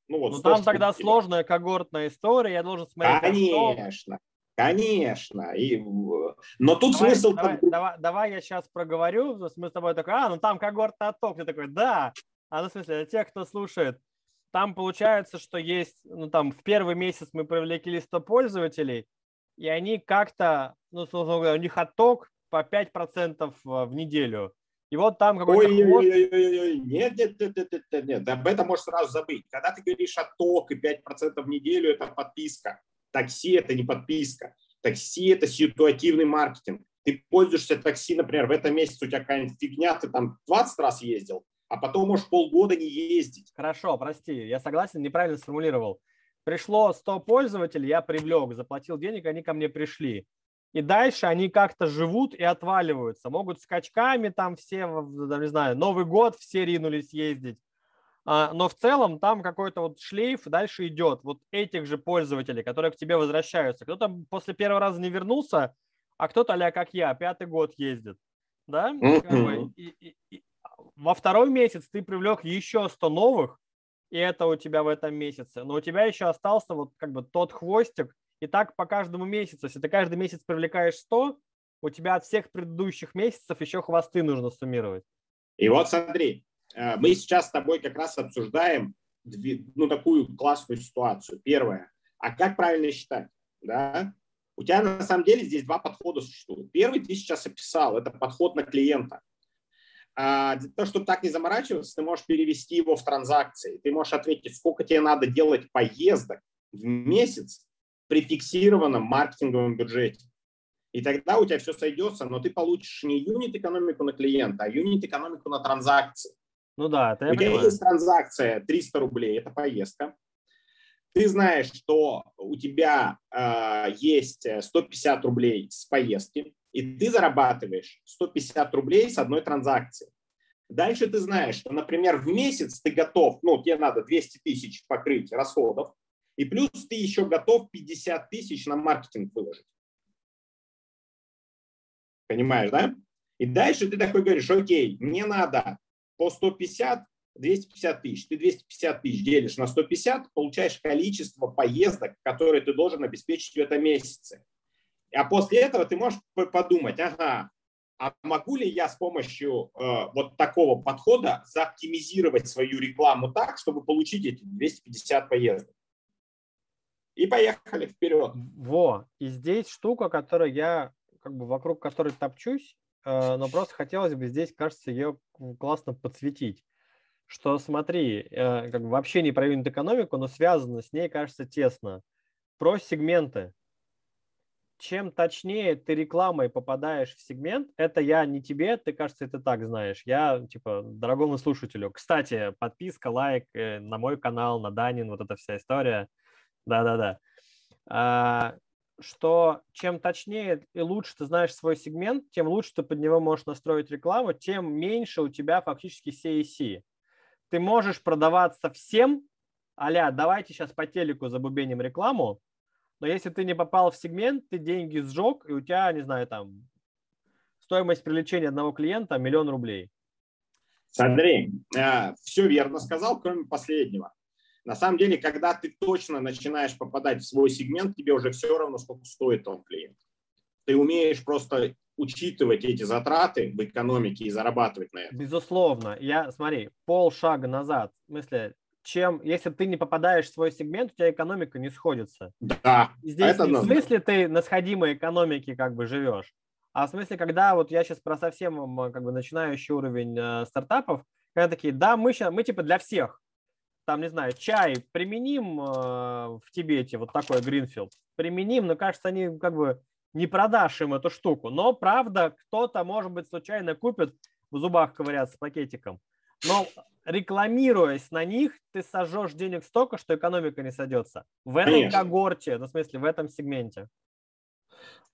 Ну, вот Ну, 100 там тогда тебе. сложная когортная история. Я должен смотреть. а Конечно, конечно. И, в- но тут Давай, смысл давай, давай, давай я сейчас проговорю. Мы с тобой такой, а, ну там когорта отток. Ты такой, да. А ну, в смысле, для тех, кто слушает, там получается, что есть, ну там в первый месяц мы привлекли 100 пользователей, и они как-то, ну, условно говоря, у них отток по 5% в в неделю. И вот там какой-то. Ой-ой-ой, нет, нет, нет, нет, нет, нет, об этом можешь сразу забыть. Когда ты говоришь отток и 5% в неделю, это подписка. Такси – это не подписка. Такси – это ситуативный маркетинг. Ты пользуешься такси, например, в этом месяце у тебя какая-нибудь фигня, ты там 20 раз ездил, а потом можешь полгода не ездить. Хорошо, прости, я согласен, неправильно сформулировал. Пришло 100 пользователей, я привлек, заплатил денег, они ко мне пришли. И дальше они как-то живут и отваливаются. Могут скачками там все, не знаю, Новый год все ринулись ездить. А, но в целом там какой-то вот шлейф дальше идет. Вот этих же пользователей, которые к тебе возвращаются. Кто-то после первого раза не вернулся, а кто-то, а как я, пятый год ездит. Да? И- и во второй месяц ты привлек еще 100 новых, и это у тебя в этом месяце. Но у тебя еще остался вот как бы тот хвостик, и так по каждому месяцу. Если ты каждый месяц привлекаешь 100, у тебя от всех предыдущих месяцев еще хвосты нужно суммировать. И вот смотри, э, мы сейчас с тобой как раз обсуждаем ну, такую классную ситуацию. Первое, а как правильно считать? Да? У тебя на самом деле здесь два подхода существуют. Первый ты сейчас описал, это подход на клиента. А для того, чтобы так не заморачиваться, ты можешь перевести его в транзакции. Ты можешь ответить, сколько тебе надо делать поездок в месяц при фиксированном маркетинговом бюджете. И тогда у тебя все сойдется, но ты получишь не юнит-экономику на клиента, а юнит-экономику на транзакции. Ну да, это я У тебя понимаю. есть транзакция 300 рублей, это поездка. Ты знаешь, что у тебя э, есть 150 рублей с поездки, и ты зарабатываешь 150 рублей с одной транзакции. Дальше ты знаешь, что, например, в месяц ты готов, ну, тебе надо 200 тысяч покрыть расходов, и плюс ты еще готов 50 тысяч на маркетинг выложить. Понимаешь, да? И дальше ты такой говоришь, окей, мне надо по 150, 250 тысяч. Ты 250 тысяч делишь на 150, получаешь количество поездок, которые ты должен обеспечить в этом месяце. А после этого ты можешь подумать, ага, а могу ли я с помощью э, вот такого подхода заоптимизировать свою рекламу так, чтобы получить эти 250 поездок? И поехали вперед. Во, и здесь штука, которую я, как бы вокруг которой топчусь, э, но просто хотелось бы здесь, кажется, ее классно подсветить. Что смотри, э, как бы вообще не про юнит-экономику, но связано с ней, кажется, тесно. Про сегменты. Чем точнее ты рекламой попадаешь в сегмент, это я не тебе, ты, кажется, это так знаешь. Я, типа, дорогому слушателю. Кстати, подписка, лайк э, на мой канал, на Данин, вот эта вся история. Да-да-да. А, что чем точнее и лучше ты знаешь свой сегмент, тем лучше ты под него можешь настроить рекламу, тем меньше у тебя фактически CAC. Ты можешь продаваться всем, аля, давайте сейчас по телеку забубеним рекламу, но если ты не попал в сегмент, ты деньги сжег, и у тебя, не знаю, там стоимость привлечения одного клиента миллион рублей. Смотри, э, все верно сказал, кроме последнего. На самом деле, когда ты точно начинаешь попадать в свой сегмент, тебе уже все равно, сколько стоит он клиент. Ты умеешь просто учитывать эти затраты в экономике и зарабатывать на этом. Безусловно. Я, смотри, полшага назад. В смысле, чем, если ты не попадаешь в свой сегмент, у тебя экономика не сходится. Да, Здесь это не в смысле ты на сходимой экономике как бы живешь, а в смысле, когда вот я сейчас про совсем как бы начинающий уровень э, стартапов, когда такие, да, мы сейчас, мы типа для всех, там, не знаю, чай применим э, в Тибете, вот такой Гринфилд, применим, но кажется, они как бы не продашь им эту штуку, но правда, кто-то, может быть, случайно купит, в зубах ковыряться пакетиком, но рекламируясь на них, ты сожжешь денег столько, что экономика не сойдется. В этой Конечно. когорте, ну, в смысле, в этом сегменте.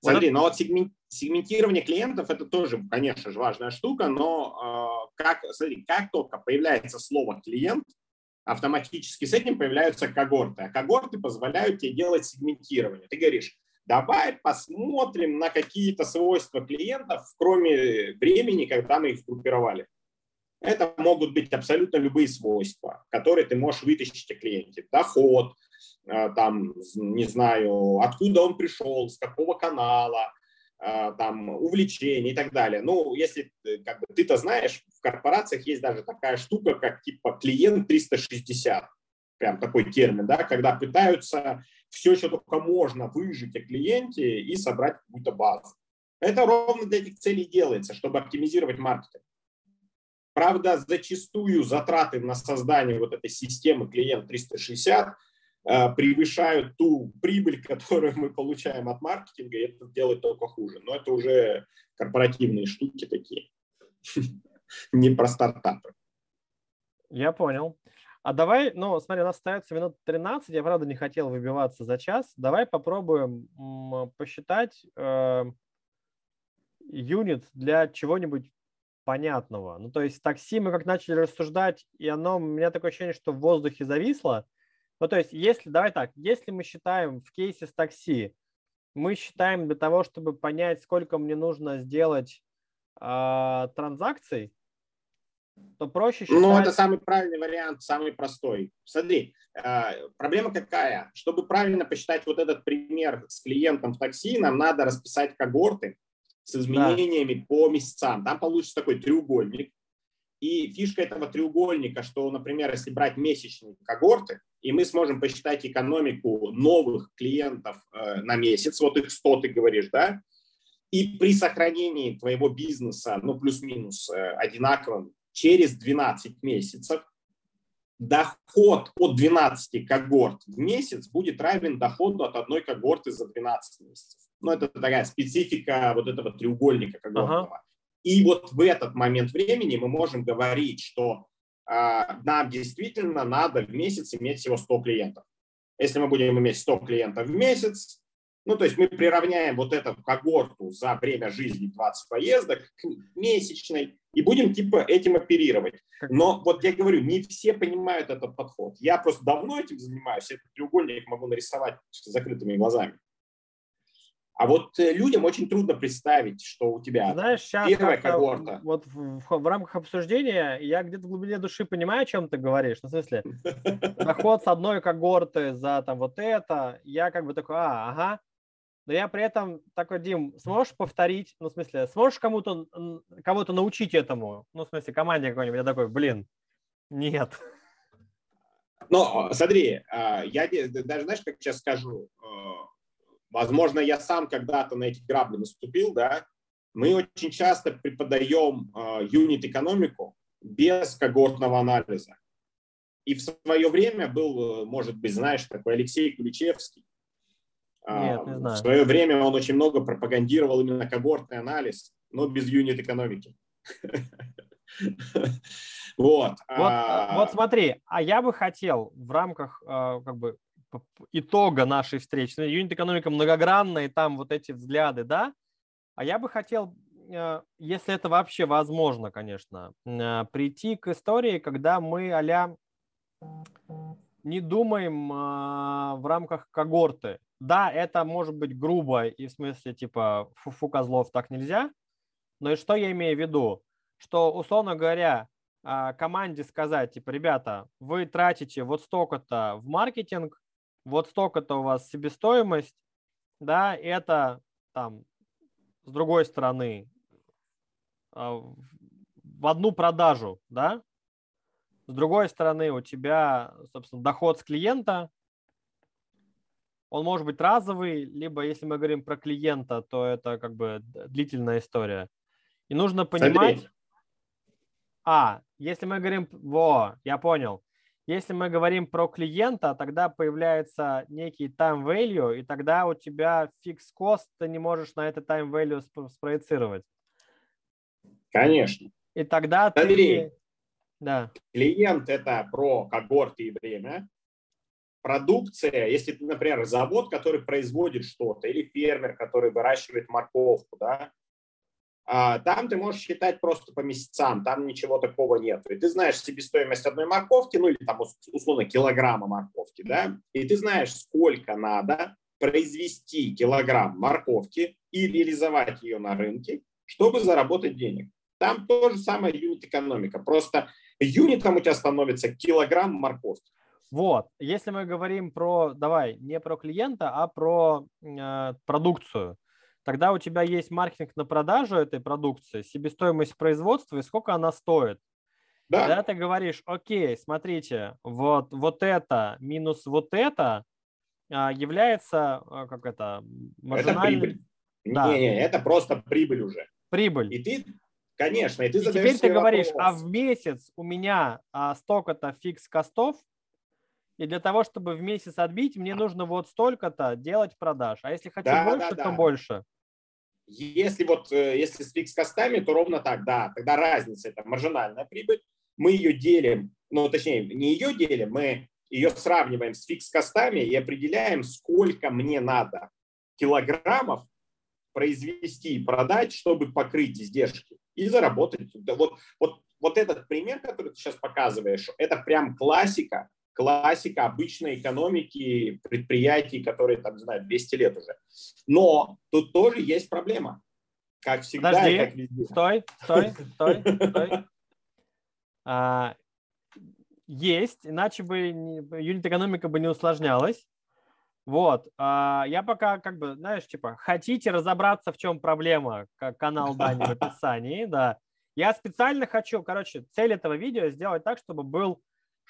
Вот Смотри, но вот сегмен- сегментирование клиентов это тоже, конечно же, важная штука, но э, как, смотри, как только появляется слово клиент, автоматически с этим появляются когорты. А когорты позволяют тебе делать сегментирование. Ты говоришь, давай посмотрим на какие-то свойства клиентов, кроме времени, когда мы их группировали. Это могут быть абсолютно любые свойства, которые ты можешь вытащить о клиенте. Доход, э, там, не знаю, откуда он пришел, с какого канала, э, там, увлечения и так далее. Ну, если э, как бы, ты-то знаешь, в корпорациях есть даже такая штука, как типа клиент 360, прям такой термин, да, когда пытаются все, что только можно выжить о клиенте и собрать какую-то базу. Это ровно для этих целей делается, чтобы оптимизировать маркетинг. Правда, зачастую затраты на создание вот этой системы клиент 360 э, превышают ту прибыль, которую мы получаем от маркетинга, и это делает только хуже. Но это уже корпоративные штуки такие, не про стартапы. Я понял. А давай, ну, смотри, у нас остается минут 13, я, правда, не хотел выбиваться за час. Давай попробуем посчитать э, юнит для чего-нибудь понятного. Ну, то есть такси мы как начали рассуждать, и оно, у меня такое ощущение, что в воздухе зависло. Ну, то есть если, давай так, если мы считаем в кейсе с такси, мы считаем для того, чтобы понять, сколько мне нужно сделать э, транзакций, то проще считать... Ну, это самый правильный вариант, самый простой. Смотри, э, проблема какая? Чтобы правильно посчитать вот этот пример с клиентом в такси, нам надо расписать когорты с изменениями по месяцам. Там получится такой треугольник. И фишка этого треугольника, что, например, если брать месячные когорты, и мы сможем посчитать экономику новых клиентов э, на месяц, вот их 100 ты говоришь, да, и при сохранении твоего бизнеса, ну, плюс-минус э, одинаковым, через 12 месяцев, доход от 12 когорт в месяц будет равен доходу от одной когорты за 12 месяцев. Ну, это такая специфика вот этого треугольника когортного. Ага. И вот в этот момент времени мы можем говорить, что э, нам действительно надо в месяц иметь всего 100 клиентов. Если мы будем иметь 100 клиентов в месяц, ну, то есть мы приравняем вот эту когорту за время жизни 20 поездок к месячной и будем типа этим оперировать. Но вот я говорю, не все понимают этот подход. Я просто давно этим занимаюсь, этот треугольник могу нарисовать с закрытыми глазами. А вот э, людям очень трудно представить, что у тебя Знаешь, сейчас первая когорта. Вот в, в, в рамках обсуждения я где-то в глубине души понимаю, о чем ты говоришь. Ну, в смысле, доход с одной когорты за там вот это, я как бы такой, а, ага. Но я при этом такой, Дим, сможешь повторить, ну, в смысле, сможешь кому-то, кого-то научить этому? Ну, в смысле, команде какой-нибудь, я такой, блин, нет. Но смотри, а, я даже, знаешь, как сейчас скажу, э, Возможно, я сам когда-то на эти грабли наступил, да. Мы очень часто преподаем э, юнит-экономику без когортного анализа. И в свое время был, э, может быть, знаешь, такой Алексей Куличевский. А, Нет, не знаю. В свое время он очень много пропагандировал именно когортный анализ, но без юнит-экономики. Вот. Вот, а вот смотри, а я бы хотел в рамках как бы итога нашей встречи. Ну, юнит-экономика многогранная, и там вот эти взгляды, да. А я бы хотел, э, если это вообще возможно, конечно, э, прийти к истории, когда мы а не думаем э, в рамках когорты. Да, это может быть грубо и в смысле типа фу-фу козлов так нельзя, но и что я имею в виду? Что, условно говоря, команде сказать, типа, ребята, вы тратите вот столько-то в маркетинг, вот столько-то у вас себестоимость, да, это там с другой стороны а, в одну продажу, да, с другой стороны у тебя, собственно, доход с клиента, он может быть разовый, либо если мы говорим про клиента, то это как бы длительная история. И нужно понимать... Смотри. А, если мы говорим... Во, я понял. Если мы говорим про клиента, тогда появляется некий time value, и тогда у тебя фикс кост, ты не можешь на это time value спроецировать. Конечно. И тогда Смотри, ты... Да. Клиент – это про когорты и время. Продукция, если ты, например, завод, который производит что-то, или фермер, который выращивает морковку, да, там ты можешь считать просто по месяцам, там ничего такого нет. И ты знаешь себестоимость одной морковки, ну или там условно килограмма морковки, да, и ты знаешь, сколько надо произвести килограмм морковки и реализовать ее на рынке, чтобы заработать денег. Там то же самое юнит-экономика. Просто юнитом у тебя становится килограмм морковки. Вот, если мы говорим про, давай, не про клиента, а про э, продукцию, Тогда у тебя есть маркетинг на продажу этой продукции, себестоимость производства и сколько она стоит. Да. Когда ты говоришь, окей, смотрите, вот, вот это минус вот это а, является, а, как это, маржинальным... Это прибыль. Да. Не-не, это просто прибыль уже. Прибыль. И ты, конечно, и ты и теперь ты говоришь, вопрос. а в месяц у меня а, столько-то фикс костов, и для того, чтобы в месяц отбить, мне нужно вот столько-то делать продаж. А если хочу да, больше, да, то больше. Если вот э, если с фикс-костами, то ровно так, да. Тогда разница – это маржинальная прибыль. Мы ее делим, ну, точнее, не ее делим, мы ее сравниваем с фикс-костами и определяем, сколько мне надо килограммов произвести и продать, чтобы покрыть издержки и заработать. Вот, вот, вот этот пример, который ты сейчас показываешь, это прям классика классика обычной экономики предприятий, которые, там, не знаю, 200 лет уже. Но тут тоже есть проблема. Как всегда Подожди, как везде. Стой, стой, стой, стой. А, есть, иначе бы юнит-экономика бы не усложнялась. Вот, а, я пока как бы, знаешь, типа, хотите разобраться, в чем проблема, как канал Дани в описании, да, Я специально хочу, короче, цель этого видео сделать так, чтобы был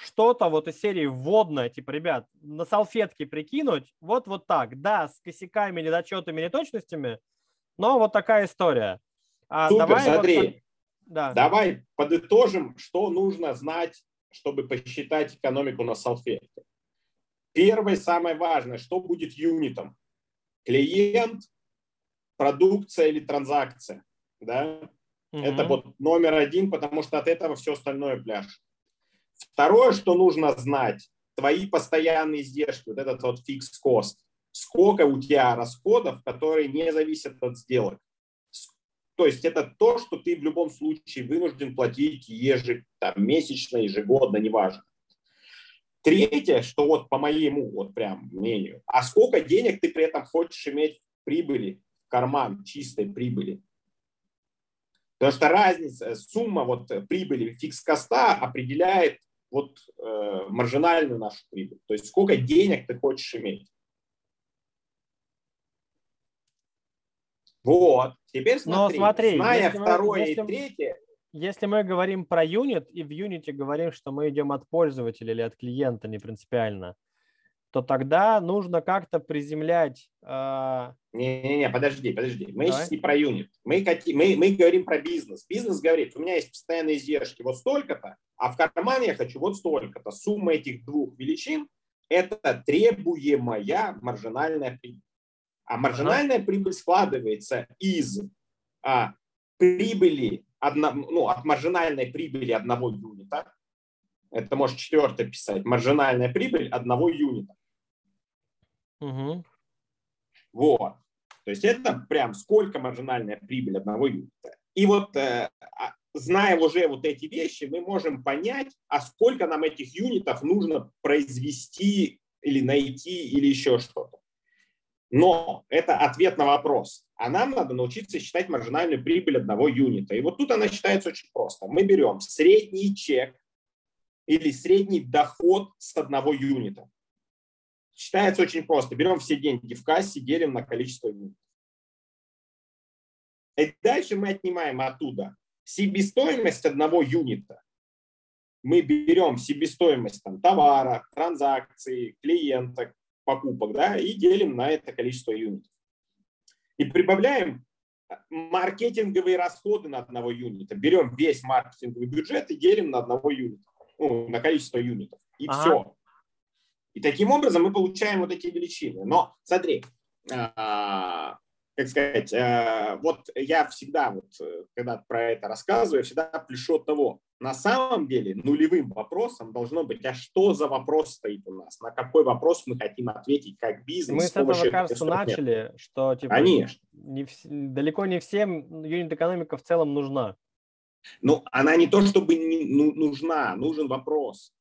что-то вот из серии вводное, типа, ребят, на салфетке прикинуть, вот вот так, да, с косяками, недочетами, неточностями, но вот такая история. А Супер, давай смотри, вот, да. давай подытожим, что нужно знать, чтобы посчитать экономику на салфетке. Первое, самое важное, что будет юнитом? Клиент, продукция или транзакция, да? Угу. Это вот номер один, потому что от этого все остальное пляж. Второе, что нужно знать, твои постоянные издержки, вот этот вот фикс кост. Сколько у тебя расходов, которые не зависят от сделок. То есть это то, что ты в любом случае вынужден платить ежемесячно, ежегодно, неважно. Третье, что вот по моему вот прям мнению, а сколько денег ты при этом хочешь иметь в прибыли, в карман чистой прибыли? Потому что разница, сумма вот прибыли fix cost а определяет вот э, маржинальную нашу прибыль. То есть сколько денег ты хочешь иметь. Вот. Теперь смотри, Но смотри зная второе если, и третье. Если мы говорим про юнит и в юните говорим, что мы идем от пользователя или от клиента, не принципиально, то тогда нужно как-то приземлять. Э... Не-не-не, подожди, подожди. Мы Давай. сейчас не про юнит. Мы, мы, мы говорим про бизнес. Бизнес говорит, у меня есть постоянные издержки вот столько-то, а в кармане я хочу вот столько-то. Сумма этих двух величин – это требуемая маржинальная прибыль. А маржинальная ага. прибыль складывается из а, прибыли, одно, ну, от маржинальной прибыли одного юнита. Это может четвертое писать. Маржинальная прибыль одного юнита. Угу. Вот. То есть это прям сколько маржинальная прибыль одного юнита. И вот э, а, зная уже вот эти вещи, мы можем понять, а сколько нам этих юнитов нужно произвести или найти или еще что-то. Но это ответ на вопрос. А нам надо научиться считать маржинальную прибыль одного юнита. И вот тут она считается очень просто. Мы берем средний чек или средний доход с одного юнита. Считается очень просто. Берем все деньги в кассе, делим на количество юнитов. И дальше мы отнимаем оттуда себестоимость одного юнита. Мы берем себестоимость там, товара, транзакции, клиента, покупок, да, и делим на это количество юнитов. И прибавляем маркетинговые расходы на одного юнита. Берем весь маркетинговый бюджет и делим на одного юнита, ну, на количество юнитов. И ага. все. И таким образом мы получаем вот эти величины. Но смотри, а, как сказать, э, вот я всегда, вот, э, когда про это рассказываю, я всегда пляшу от того, на самом деле нулевым вопросом должно быть, а что за вопрос стоит у нас, на какой вопрос мы хотим ответить как бизнес. Мы с этого, кажется, начали, что типа, Конечно. Не, далеко не всем юнит-экономика в целом нужна. Ну, она не то чтобы не, ну, нужна, нужен вопрос.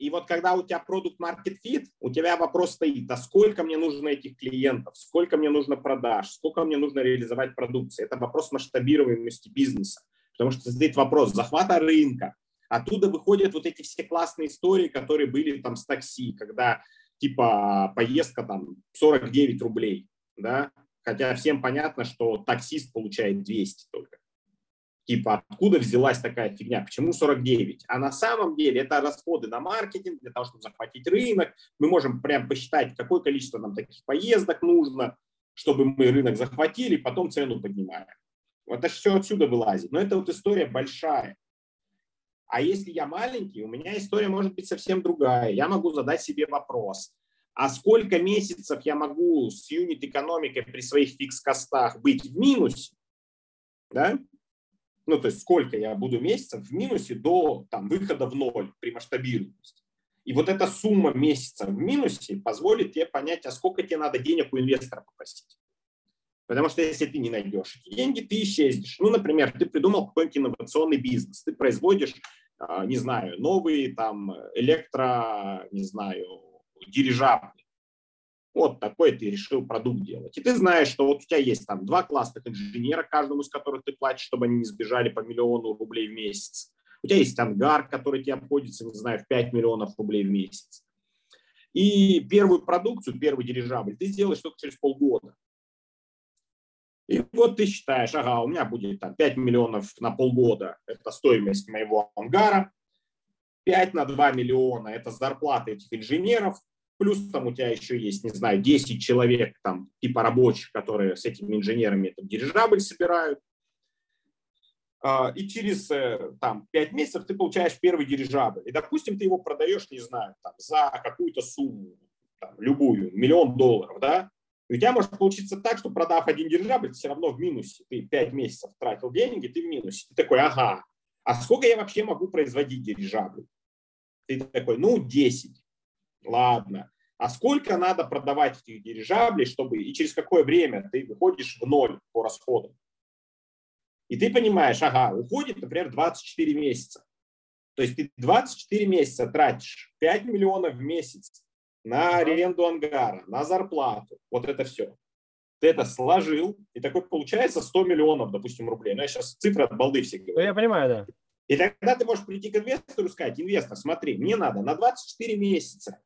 И вот когда у тебя продукт market fit, у тебя вопрос стоит, а сколько мне нужно этих клиентов, сколько мне нужно продаж, сколько мне нужно реализовать продукции. Это вопрос масштабируемости бизнеса. Потому что стоит вопрос захвата рынка. Оттуда выходят вот эти все классные истории, которые были там с такси, когда типа поездка там 49 рублей, да, хотя всем понятно, что таксист получает 200 только типа, откуда взялась такая фигня, почему 49? А на самом деле это расходы на маркетинг для того, чтобы захватить рынок. Мы можем прям посчитать, какое количество нам таких поездок нужно, чтобы мы рынок захватили, потом цену поднимаем. Вот это все отсюда вылазит. Но это вот история большая. А если я маленький, у меня история может быть совсем другая. Я могу задать себе вопрос, а сколько месяцев я могу с юнит-экономикой при своих фикс-костах быть в минусе, да, ну, то есть сколько я буду месяцев в минусе до там, выхода в ноль при масштабируемости. И вот эта сумма месяца в минусе позволит тебе понять, а сколько тебе надо денег у инвестора попросить. Потому что если ты не найдешь деньги, ты исчезнешь. Ну, например, ты придумал какой-нибудь инновационный бизнес, ты производишь, а, не знаю, новые там электро, не знаю, дирижабли вот такой ты решил продукт делать. И ты знаешь, что вот у тебя есть там два классных инженера, каждому из которых ты платишь, чтобы они не сбежали по миллиону рублей в месяц. У тебя есть ангар, который тебе обходится, не знаю, в 5 миллионов рублей в месяц. И первую продукцию, первый дирижабль ты сделаешь только через полгода. И вот ты считаешь, ага, у меня будет там 5 миллионов на полгода, это стоимость моего ангара, 5 на 2 миллиона – это зарплата этих инженеров, плюс там у тебя еще есть, не знаю, 10 человек, там, типа рабочих, которые с этими инженерами этот дирижабль собирают. А, и через э, там, 5 месяцев ты получаешь первый дирижабль. И, допустим, ты его продаешь, не знаю, там, за какую-то сумму, там, любую, миллион долларов, да? И у тебя может получиться так, что продав один дирижабль, ты все равно в минусе. Ты 5 месяцев тратил деньги, ты в минусе. Ты такой, ага, а сколько я вообще могу производить дирижаблей? Ты такой, ну, 10. Ладно. А сколько надо продавать этих дирижаблей, чтобы и через какое время ты выходишь в ноль по расходам? И ты понимаешь, ага, уходит, например, 24 месяца. То есть ты 24 месяца тратишь 5 миллионов в месяц на аренду ангара, на зарплату, вот это все ты это сложил, и такой получается 100 миллионов, допустим, рублей. Ну, я сейчас цифры от балды все говорю. Ну, я понимаю, да. И тогда ты можешь прийти к инвестору и сказать, инвестор, смотри, мне надо на 24 месяца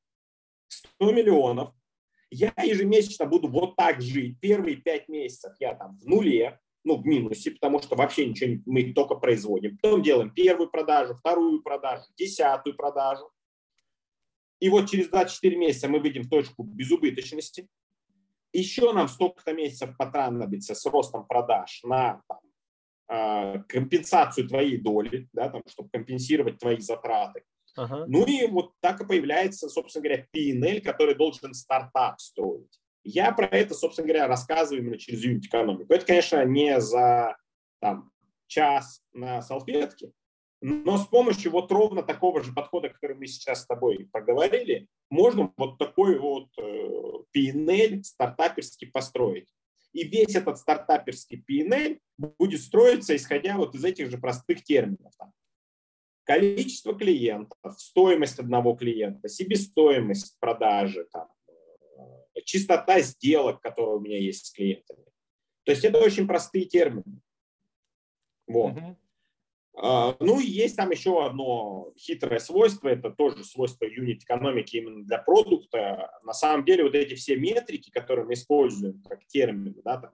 100 миллионов, я ежемесячно буду вот так жить. Первые 5 месяцев я там в нуле, ну, в минусе, потому что вообще ничего не, мы только производим. Потом делаем первую продажу, вторую продажу, десятую продажу. И вот через 24 месяца мы выйдем в точку безубыточности еще нам столько-то месяцев понадобится с ростом продаж на там, а, компенсацию твоей доли, да, там, чтобы компенсировать твои затраты. Ага. Ну и вот так и появляется, собственно говоря, P&L, который должен стартап строить. Я про это, собственно говоря, рассказываю именно через юнит экономику. Это, конечно, не за там, час на салфетке, но с помощью вот ровно такого же подхода, который мы сейчас с тобой поговорили, можно вот такой вот э, P&L стартаперский построить. И весь этот стартаперский P&L будет строиться, исходя вот из этих же простых терминов. Там. Количество клиентов, стоимость одного клиента, себестоимость продажи, там, э, частота сделок, которые у меня есть с клиентами. То есть это очень простые термины. Вот. Mm-hmm. Ну и есть там еще одно хитрое свойство, это тоже свойство юнит-экономики именно для продукта. На самом деле вот эти все метрики, которые мы используем как термины, да, там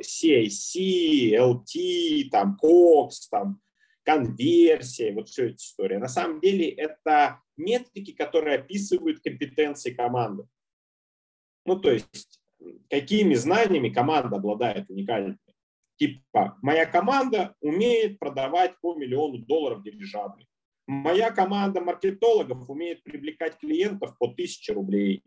CIC, LT, там COX, там конверсия, вот все эти истории, на самом деле это метрики, которые описывают компетенции команды. Ну то есть какими знаниями команда обладает уникальными. Типа, моя команда умеет продавать по миллиону долларов дирижабли. Моя команда маркетологов умеет привлекать клиентов по 1000 рублей.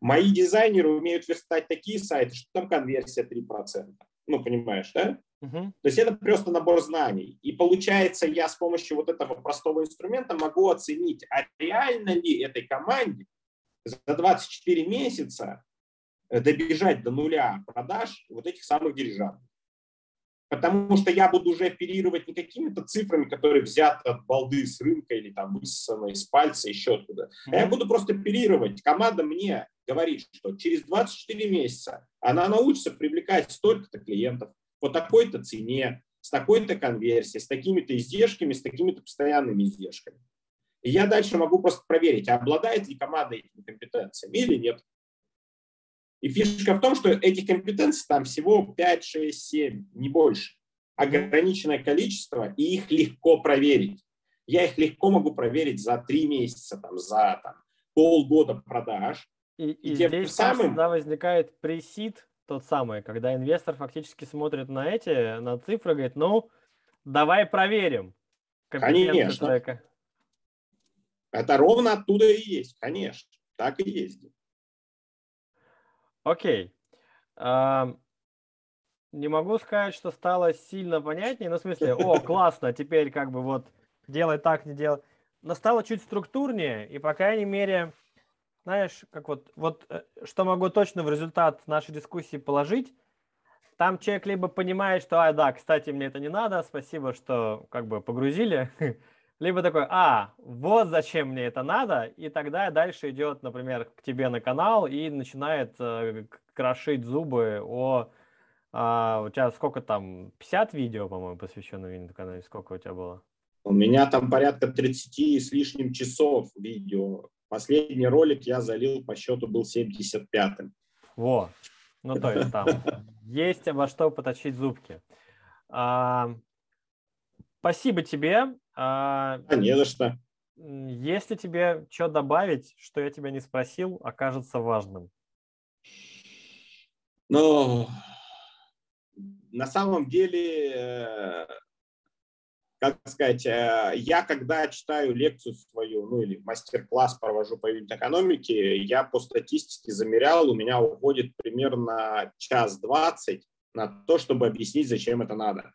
Мои дизайнеры умеют верстать такие сайты, что там конверсия 3%. Ну, понимаешь, да? Uh-huh. То есть это просто набор знаний. И получается, я с помощью вот этого простого инструмента могу оценить, а реально ли этой команде за 24 месяца добежать до нуля продаж вот этих самых дирижаблей. Потому что я буду уже оперировать не какими-то цифрами, которые взяты от балды с рынка или там высосаны из пальца, еще откуда. А я буду просто оперировать. Команда мне говорит, что через 24 месяца она научится привлекать столько-то клиентов по такой-то цене, с такой-то конверсией, с такими-то издержками, с такими-то постоянными издержками. И я дальше могу просто проверить, а обладает ли команда этими компетенциями или нет. И фишка в том, что этих компетенций там всего 5, 6, 7, не больше. Ограниченное количество, и их легко проверить. Я их легко могу проверить за 3 месяца, там, за там, полгода продаж. И, и, и тем здесь самым... всегда возникает пресид, тот самый, когда инвестор фактически смотрит на эти, на цифры, говорит, ну, давай проверим. Конечно. Человека. Это ровно оттуда и есть, конечно. Так и есть. Окей. Не могу сказать, что стало сильно понятнее, ну, в смысле, о, классно, теперь как бы вот делай так, не делай. Но стало чуть структурнее, и, по крайней мере, знаешь, как вот, вот э, что могу точно в результат нашей дискуссии положить, там человек либо понимает, что, а, да, кстати, мне это не надо, спасибо, что как бы погрузили, либо такой, а, вот зачем мне это надо, и тогда дальше идет, например, к тебе на канал и начинает э, крошить зубы о... А, у тебя сколько там, 50 видео, по-моему, посвященных на канале, сколько у тебя было? У меня там порядка 30 с лишним часов видео. Последний ролик я залил по счету был 75-м. Во, Ну, то есть там есть во что поточить зубки. А, спасибо тебе. А, а не за что. Если тебе что добавить, что я тебя не спросил, окажется важным. Ну, на самом деле, э, как сказать, э, я когда читаю лекцию свою, ну или мастер-класс провожу по экономике, я по статистике замерял, у меня уходит примерно час двадцать на то, чтобы объяснить, зачем это надо.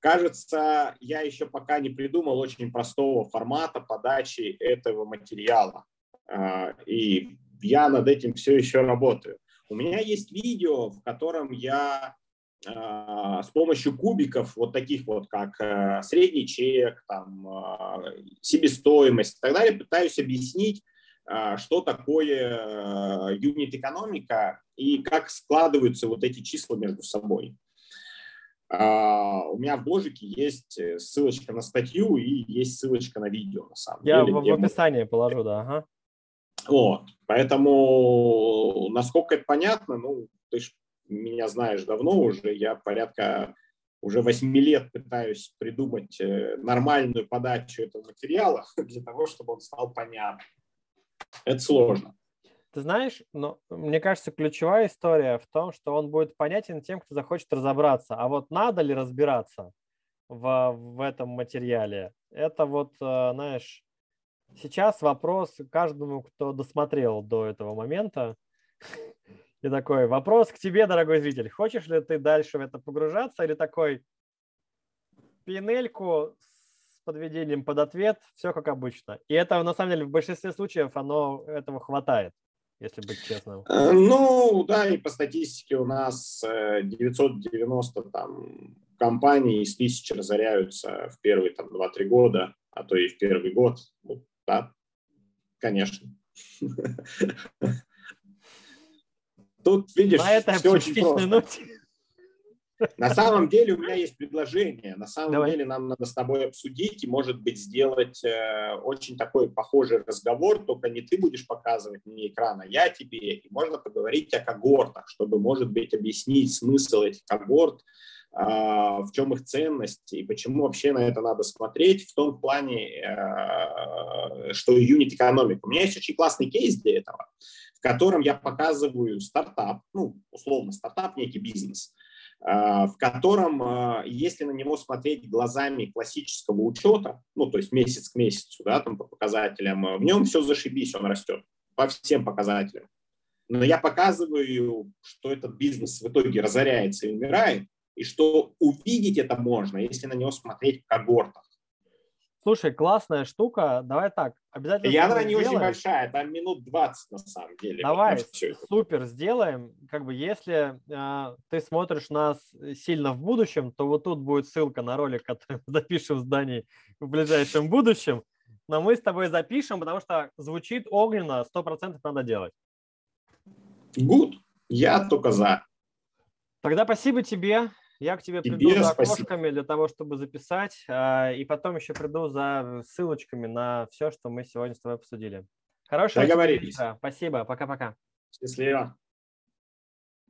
Кажется, я еще пока не придумал очень простого формата подачи этого материала. А, и я над этим все еще работаю. У меня есть видео, в котором я с помощью кубиков, вот таких вот, как э, средний чек, там, а, себестоимость и так далее, пытаюсь объяснить, что такое юнит-экономика и как складываются вот эти числа между собой. А, у меня в бложике есть э, ссылочка на статью и есть ссылочка на видео, на самом Я деле. В, в описании положу, да. Ага. Вот, поэтому, насколько это понятно, ну, ты ж меня знаешь давно уже, я порядка уже 8 лет пытаюсь придумать э, нормальную подачу этого материала для того, чтобы он стал понятным. Это сложно. Ты знаешь, но мне кажется, ключевая история в том, что он будет понятен тем, кто захочет разобраться. А вот надо ли разбираться в, в этом материале? Это вот, э, знаешь, сейчас вопрос каждому, кто досмотрел до этого момента. И такой вопрос к тебе, дорогой зритель. Хочешь ли ты дальше в это погружаться или такой пинельку с подведением под ответ, все как обычно. И это на самом деле в большинстве случаев оно этого хватает если быть честным? Э, ну, да, и по статистике у нас 990 э, там компаний из тысячи разоряются в первые там 2-3 года, а то и в первый год. Ну, да, конечно. Тут, видишь, все очень просто. Ноте. На самом деле у меня есть предложение. На самом Давай. деле нам надо с тобой обсудить и, может быть, сделать э, очень такой похожий разговор, только не ты будешь показывать мне экран, а я тебе. И можно поговорить о когортах, чтобы, может быть, объяснить смысл этих когорт, э, в чем их ценность и почему вообще на это надо смотреть в том плане, э, что юнит экономика. У меня есть очень классный кейс для этого, в котором я показываю стартап, ну, условно стартап, некий бизнес – а, в котором, а, если на него смотреть глазами классического учета, ну, то есть месяц к месяцу, да, там по показателям, в нем все зашибись, он растет по всем показателям. Но я показываю, что этот бизнес в итоге разоряется и умирает, и что увидеть это можно, если на него смотреть в когортах. Слушай, классная штука. Давай так, обязательно. Она не сделаем. очень большая, там минут 20 на самом деле. Давай, супер, сделаем. Как бы если э, ты смотришь нас сильно в будущем, то вот тут будет ссылка на ролик, который мы запишем в здании в ближайшем будущем. Но мы с тобой запишем, потому что звучит огненно, 100% надо делать. Good. Я только за. Тогда спасибо тебе. Я к тебе приду за окошками для того, чтобы записать, а, и потом еще приду за ссылочками на все, что мы сегодня с тобой обсудили. Хорошего Договорились. Спасибо. Пока-пока. Счастливо.